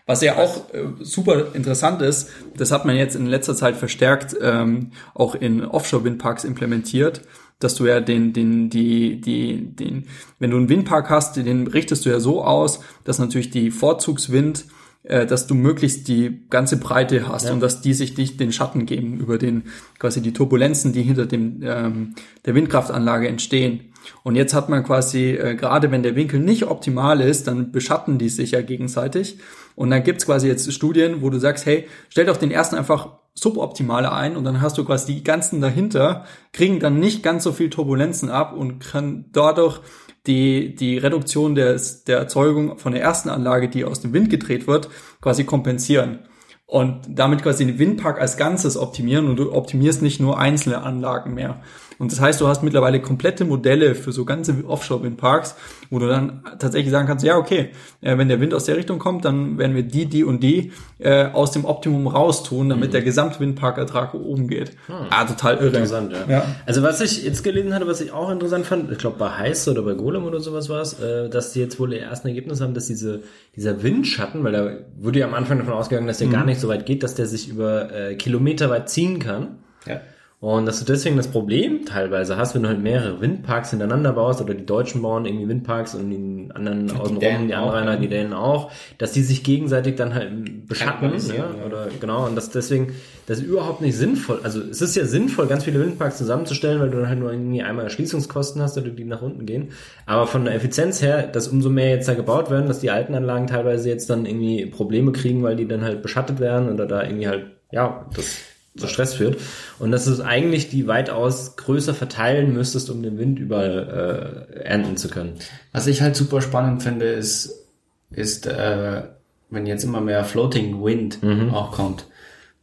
Was ja auch äh, super interessant ist, das hat man jetzt in letzter Zeit verstärkt ähm, auch in Offshore-Windparks implementiert, dass du ja den, den, die, die, den, wenn du einen Windpark hast, den richtest du ja so aus, dass natürlich die Vorzugswind äh, dass du möglichst die ganze Breite hast ja. und dass die sich nicht den Schatten geben über den quasi die Turbulenzen, die hinter dem ähm, der Windkraftanlage entstehen. Und jetzt hat man quasi, äh, gerade wenn der Winkel nicht optimal ist, dann beschatten die sich ja gegenseitig. Und dann gibt's quasi jetzt Studien, wo du sagst, hey, stell doch den ersten einfach suboptimale ein und dann hast du quasi die ganzen dahinter, kriegen dann nicht ganz so viel Turbulenzen ab und können dadurch die, die Reduktion des, der Erzeugung von der ersten Anlage, die aus dem Wind gedreht wird, quasi kompensieren. Und damit quasi den Windpark als Ganzes optimieren und du optimierst nicht nur einzelne Anlagen mehr. Und das heißt, du hast mittlerweile komplette Modelle für so ganze Offshore-Windparks, wo du dann tatsächlich sagen kannst, ja, okay, äh, wenn der Wind aus der Richtung kommt, dann werden wir die, die und die äh, aus dem Optimum raustun, damit mhm. der Gesamtwindparkertrag oben geht. Hm. Ah, total irre. Interessant, ja. ja. Also was ich jetzt gelesen hatte, was ich auch interessant fand, ich glaube bei Heiß oder bei Golem oder sowas war es, äh, dass die jetzt wohl die ersten Ergebnisse haben, dass diese, dieser Windschatten, weil da wurde ja am Anfang davon ausgegangen, dass der mhm. gar nicht so weit geht, dass der sich über äh, Kilometer weit ziehen kann. Ja. Und dass du deswegen das Problem teilweise hast, wenn du halt mehrere Windparks hintereinander baust oder die Deutschen bauen irgendwie Windparks und die anderen die außenrum, die Anrainer, die Dänen auch, dass die sich gegenseitig dann halt beschatten, ja, ja, oder genau, und das deswegen, das ist überhaupt nicht sinnvoll. Also es ist ja sinnvoll, ganz viele Windparks zusammenzustellen, weil du dann halt nur irgendwie einmal Erschließungskosten hast oder die nach unten gehen. Aber von der Effizienz her, dass umso mehr jetzt da gebaut werden, dass die alten Anlagen teilweise jetzt dann irgendwie Probleme kriegen, weil die dann halt beschattet werden oder da irgendwie halt, ja, das zu Stress führt. Und dass du es eigentlich die weitaus größer verteilen müsstest, um den Wind überall äh, ernten zu können. Was ich halt super spannend finde, ist, ist äh, wenn jetzt immer mehr Floating Wind mhm. auch kommt.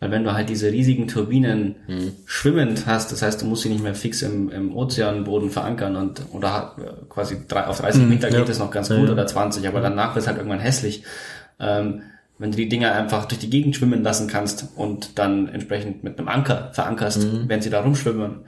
Weil wenn du halt diese riesigen Turbinen mhm. schwimmend hast, das heißt, du musst sie nicht mehr fix im, im Ozeanboden verankern und oder äh, quasi drei, auf 30 mhm, Meter geht ja. das noch ganz gut ja, oder 20, aber danach wird es halt irgendwann hässlich. Ähm, wenn du die Dinger einfach durch die Gegend schwimmen lassen kannst und dann entsprechend mit einem Anker verankerst, mhm. wenn sie da rumschwimmen,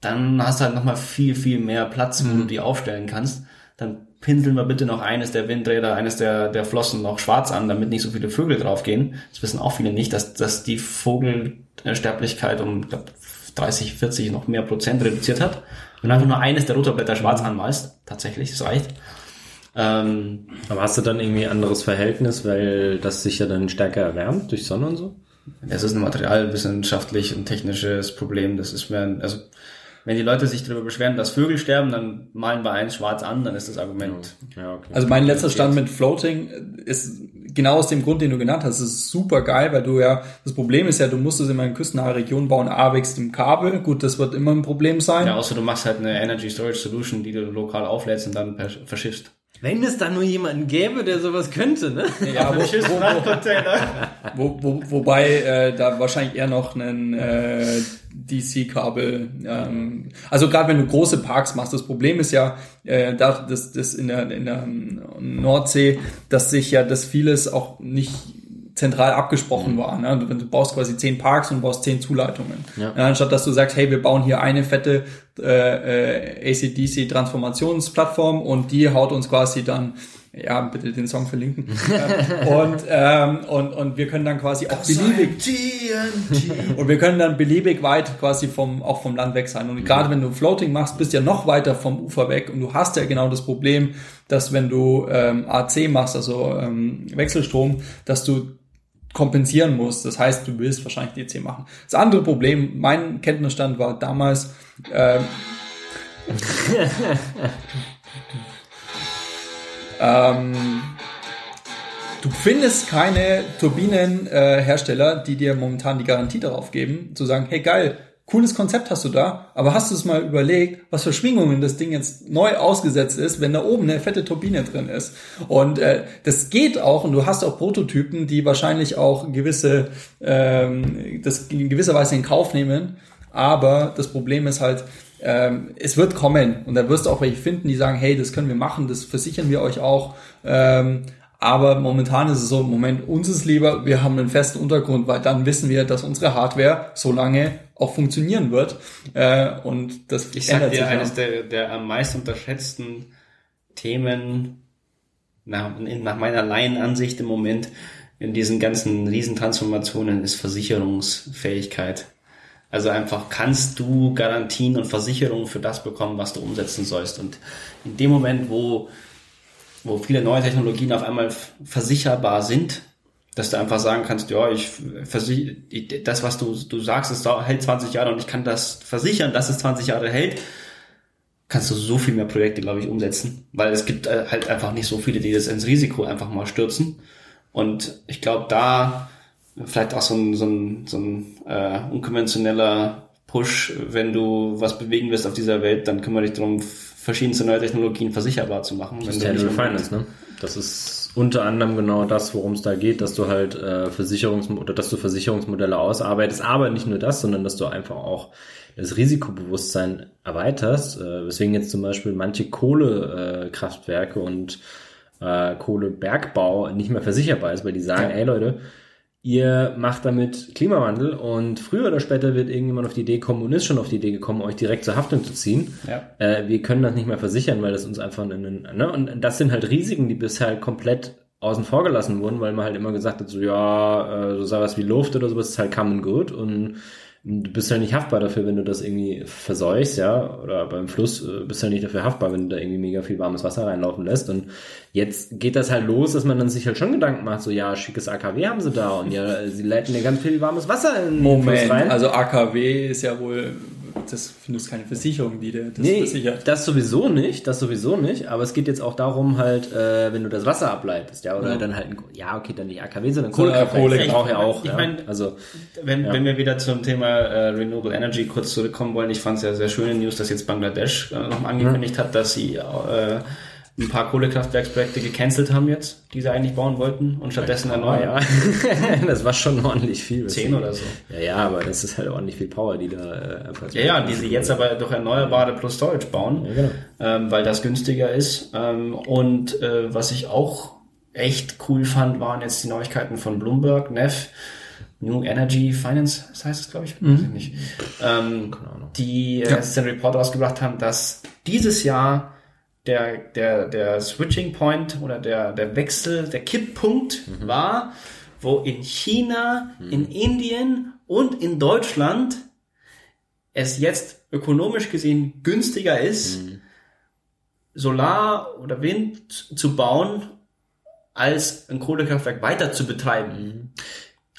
dann hast du halt nochmal viel, viel mehr Platz, wo mhm. du die aufstellen kannst. Dann pinseln wir bitte noch eines der Windräder, eines der, der Flossen noch schwarz an, damit nicht so viele Vögel draufgehen. Das wissen auch viele nicht, dass, dass die Vogelsterblichkeit um glaub, 30, 40 noch mehr Prozent reduziert hat. Wenn du einfach nur eines der Rotorblätter schwarz anmalst, tatsächlich, das reicht. Ähm, Aber hast du dann irgendwie ein anderes Verhältnis, weil das sich ja dann stärker erwärmt durch Sonne und so? Es ist ein materialwissenschaftlich und technisches Problem. Das ist mir, also, wenn die Leute sich darüber beschweren, dass Vögel sterben, dann malen wir eins schwarz an, dann ist das Argument. Ja, okay. Also mein letzter Stand mit Floating ist genau aus dem Grund, den du genannt hast. Es ist super geil, weil du ja, das Problem ist ja, du musst es in einer küstennahe Region bauen, A, wächst im Kabel. Gut, das wird immer ein Problem sein. Ja, außer du machst halt eine Energy Storage Solution, die du lokal auflädst und dann verschiffst. Wenn es da nur jemanden gäbe, der sowas könnte, ne? Ja, wo, wo, wo, wo, wobei äh, da wahrscheinlich eher noch ein äh, DC-Kabel. Ähm, also gerade wenn du große Parks machst, das Problem ist ja, äh, da, das, das in der, in der Nordsee, dass sich ja das vieles auch nicht zentral abgesprochen mhm. war. Ne? Du, du baust quasi zehn Parks und baust zehn Zuleitungen. Ja. Ja, anstatt dass du sagst, hey, wir bauen hier eine fette äh, äh, ACDC Transformationsplattform und die haut uns quasi dann ja, bitte den Song verlinken. und, ähm, und, und wir können dann quasi auch beliebig und wir können dann beliebig weit quasi vom, auch vom Land weg sein. Und gerade wenn du Floating machst, bist du ja noch weiter vom Ufer weg und du hast ja genau das Problem, dass wenn du ähm, AC machst, also ähm, Wechselstrom, dass du kompensieren musst. Das heißt, du willst wahrscheinlich DC machen. Das andere Problem, mein Kenntnisstand war damals, ähm, ähm, du findest keine Turbinenhersteller, äh, die dir momentan die Garantie darauf geben, zu sagen, hey geil, cooles Konzept hast du da, aber hast du es mal überlegt, was für Schwingungen das Ding jetzt neu ausgesetzt ist, wenn da oben eine fette Turbine drin ist? Und äh, das geht auch und du hast auch Prototypen, die wahrscheinlich auch gewisse, ähm, das in gewisser Weise in Kauf nehmen, aber das Problem ist halt, ähm, es wird kommen und da wirst du auch welche finden, die sagen, hey, das können wir machen, das versichern wir euch auch. Ähm, aber momentan ist es so, im Moment uns ist lieber, wir haben einen festen Untergrund, weil dann wissen wir, dass unsere Hardware so lange auch funktionieren wird. Äh, und das ich sag dir, eines der, der am meisten unterschätzten Themen nach, nach meiner Laienansicht im Moment in diesen ganzen Riesentransformationen ist Versicherungsfähigkeit. Also einfach kannst du Garantien und Versicherungen für das bekommen, was du umsetzen sollst. Und in dem Moment, wo, wo viele neue Technologien auf einmal versicherbar sind, dass du einfach sagen kannst, ja, ich versichere, das, was du, du sagst, es hält 20 Jahre und ich kann das versichern, dass es 20 Jahre hält, kannst du so viel mehr Projekte, glaube ich, umsetzen, weil es gibt äh, halt einfach nicht so viele, die das ins Risiko einfach mal stürzen. Und ich glaube, da vielleicht auch so ein, so ein, so ein äh, unkonventioneller Push, wenn du was bewegen willst auf dieser Welt, dann kümmere dich darum, verschiedenste neue Technologien versicherbar zu machen. Das ist Finance, ne? Das ist unter anderem genau das, worum es da geht, dass du halt äh, Versicherungs oder dass du Versicherungsmodelle ausarbeitest, aber nicht nur das, sondern dass du einfach auch das Risikobewusstsein erweiterst, äh, weswegen jetzt zum Beispiel manche Kohlekraftwerke äh, und äh, Kohlebergbau nicht mehr versicherbar ist, weil die sagen, ja. ey Leute, ihr macht damit Klimawandel und früher oder später wird irgendjemand auf die Idee kommen und ist schon auf die Idee gekommen, euch direkt zur Haftung zu ziehen. Ja. Äh, wir können das nicht mehr versichern, weil das uns einfach in einen, ne? Und das sind halt Risiken, die bisher komplett außen vor gelassen wurden, weil man halt immer gesagt hat, so ja, äh, so sowas wie Luft oder sowas ist halt common good und du bist ja nicht haftbar dafür, wenn du das irgendwie verseuchst, ja, oder beim Fluss äh, bist du ja nicht dafür haftbar, wenn du da irgendwie mega viel warmes Wasser reinlaufen lässt. Und jetzt geht das halt los, dass man dann sich halt schon Gedanken macht, so ja, schickes AKW haben sie da und ja, sie leiten ja ganz viel warmes Wasser in Moment, den Fluss rein. Also AKW ist ja wohl das findest keine Versicherung, die dir das nee, versichert. Das sowieso nicht, das sowieso nicht, aber es geht jetzt auch darum halt, äh, wenn du das Wasser ableitest, ja, oder ja. dann halt, ein, ja, okay, dann nicht AKW, sondern Kohlekraftwerk. Kohle braucht ja auch. Ich ja. meine, also, wenn, ja. wenn wir wieder zum Thema äh, Renewable Energy kurz zurückkommen wollen, ich fand es ja sehr schöne News, dass jetzt Bangladesch äh, noch angekündigt hat, dass sie äh, ein paar Kohlekraftwerksprojekte gecancelt haben jetzt, die sie eigentlich bauen wollten und stattdessen ein neuer. Ja. das war schon ordentlich viel. Zehn oder so. Ja, ja, aber das ist halt ordentlich viel Power, die da äh, einfach. Ja, ja, die sie jetzt aber durch Erneuerbare plus Storage bauen, ja, genau. ähm, weil das günstiger ist. Ähm, und äh, was ich auch echt cool fand, waren jetzt die Neuigkeiten von Bloomberg, Neff. New Energy Finance, das heißt es, glaube ich, mhm. weiß ich nicht, ähm, die äh, ja. den Report ausgebracht haben, dass dieses Jahr der, der, der Switching Point oder der, der Wechsel, der Kipppunkt mhm. war, wo in China, mhm. in Indien und in Deutschland es jetzt ökonomisch gesehen günstiger ist, mhm. Solar oder Wind zu bauen, als ein Kohlekraftwerk weiter zu betreiben. Mhm.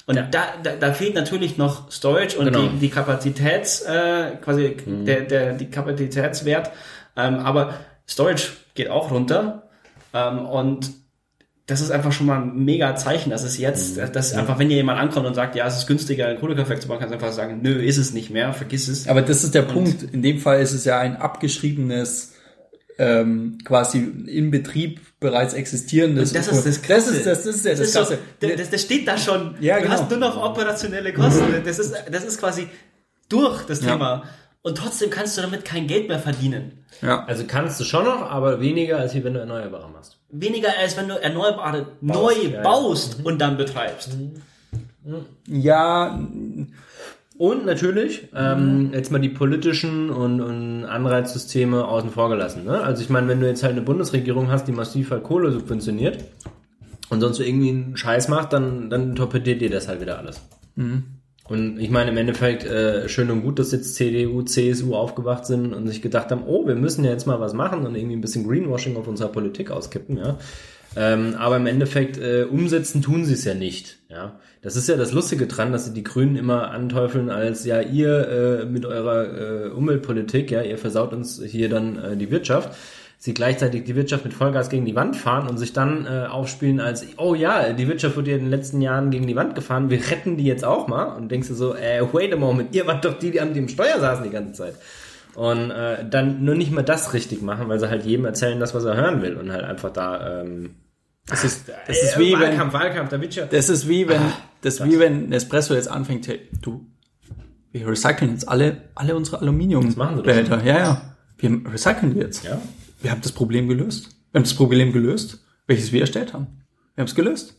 Und ja. da, da, da fehlt natürlich noch Storage und genau. die, die Kapazitäts, äh, quasi mhm. der, der, die Kapazitätswert. Ähm, aber Storage geht auch runter. Ähm, und das ist einfach schon mal ein mega Zeichen, dass es jetzt, mhm. dass einfach, wenn hier jemand ankommt und sagt, ja, es ist günstiger, ein Kohlekraftwerk zu bauen, kannst du einfach sagen, nö, ist es nicht mehr, vergiss es. Aber das ist der und Punkt. In dem Fall ist es ja ein abgeschriebenes, ähm, quasi in Betrieb bereits existierendes. das ist das. Das ist das, das ist ja das, das Krasse. So, das, das, steht da schon. Ja, genau. Du hast nur noch operationelle Kosten. Das ist, das ist quasi durch das ja. Thema und trotzdem kannst du damit kein Geld mehr verdienen. Ja. Also kannst du schon noch, aber weniger als wenn du Erneuerbare machst. Weniger als wenn du Erneuerbare baust, neu ja, baust ja. und dann betreibst. Ja. Und natürlich, ähm, jetzt mal die politischen und, und Anreizsysteme außen vor gelassen. Ne? Also ich meine, wenn du jetzt halt eine Bundesregierung hast, die massiv halt Kohle subventioniert und sonst irgendwie einen Scheiß macht, dann, dann torpediert dir das halt wieder alles. Mhm. Und ich meine, im Endeffekt, äh, schön und gut, dass jetzt CDU, CSU aufgewacht sind und sich gedacht haben, oh, wir müssen ja jetzt mal was machen und irgendwie ein bisschen Greenwashing auf unserer Politik auskippen, ja. Ähm, aber im Endeffekt, äh, umsetzen tun sie es ja nicht, ja. Das ist ja das Lustige dran, dass sie die Grünen immer anteufeln als, ja, ihr äh, mit eurer äh, Umweltpolitik, ja, ihr versaut uns hier dann äh, die Wirtschaft sie gleichzeitig die Wirtschaft mit Vollgas gegen die Wand fahren und sich dann äh, aufspielen als, oh ja, die Wirtschaft wurde ja in den letzten Jahren gegen die Wand gefahren, wir retten die jetzt auch mal. Und denkst du so, äh, wait a moment, ihr wart doch die, die an dem Steuer saßen die ganze Zeit. Und äh, dann nur nicht mal das richtig machen, weil sie halt jedem erzählen, das, was er hören will und halt einfach da ähm, das ist, das ist wie Wahlkampf, wenn, Wahlkampf, der Witcher. Das ist wie wenn, ah, das, das wie wenn Nespresso jetzt anfängt, hey, du, wir recyceln jetzt alle, alle unsere Aluminiumbehälter. Ja, ja. Wir recyceln die jetzt. Ja wir haben das Problem gelöst. Wir haben das Problem gelöst, welches wir erstellt haben. Wir haben es gelöst.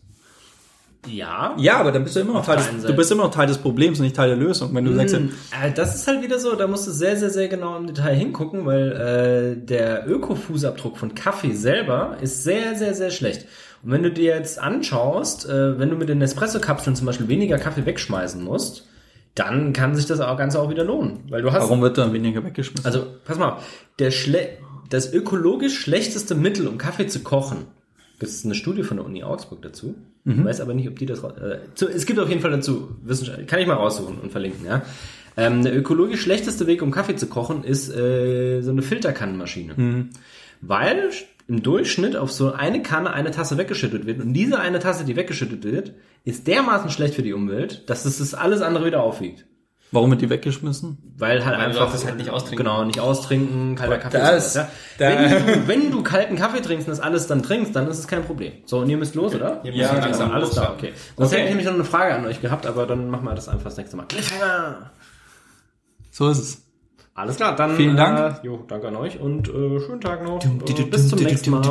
Ja. Ja, aber dann bist du immer noch Teil des, du bist immer noch Teil des Problems und nicht Teil der Lösung. Wenn du sagst, Hm, äh, das ist halt wieder so, da musst du sehr, sehr, sehr genau im Detail hingucken, weil äh, der Öko-Fußabdruck von Kaffee selber ist sehr, sehr, sehr schlecht. Und wenn du dir jetzt anschaust, äh, wenn du mit den Nespresso-Kapseln zum Beispiel weniger Kaffee wegschmeißen musst, dann kann sich das Ganze auch wieder lohnen. Weil du hast warum wird dann weniger weggeschmissen? also, pass mal, auf, der Schle das ökologisch schlechteste Mittel, um Kaffee zu kochen, gibt es eine Studie von der Uni Augsburg dazu. Ich weiß aber nicht, ob die das. Äh, zu, es gibt auf jeden Fall dazu Wissenschaft. Kann ich mal raussuchen und verlinken. Ja. Ähm, der ökologisch schlechteste Weg, um Kaffee zu kochen, ist äh, so eine Filterkannenmaschine, weil im Durchschnitt auf so eine Kanne eine Tasse weggeschüttet wird und diese eine Tasse, die weggeschüttet wird, ist dermaßen schlecht für die Umwelt, dass es das alles andere wieder aufwiegt. Warum wird die weggeschmissen? Weil halt Weil einfach es halt nicht austrinken. Genau, nicht austrinken, kalter Kaffee. Das- sowas, da- ja. wenn, du, wenn du kalten Kaffee trinkst und das alles dann trinkst, dann ist es kein Problem. So, und ihr müsst los, oder? Ihr müsst ja, langsam alles los, da, ja. okay. Sonst Okay. hätte ich nämlich noch eine Frage an euch gehabt, aber dann machen wir das einfach das nächste Mal. Cliffhanger! So ist es. Alles klar, dann Vielen Dank. Äh, jo, danke an euch und äh, schönen Tag noch. Äh, bis zum nächsten Mal.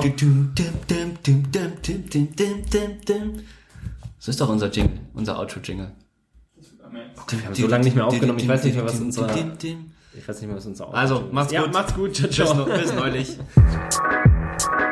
So ist doch unser Jingle, unser Outro-Jingle. Wir haben so lange nicht mehr aufgenommen, ich weiß nicht mehr, was unser... Ich weiß nicht mehr, was unser Also, macht's Ja, gut. macht's gut. Ciao, ciao. Bis, bis neulich.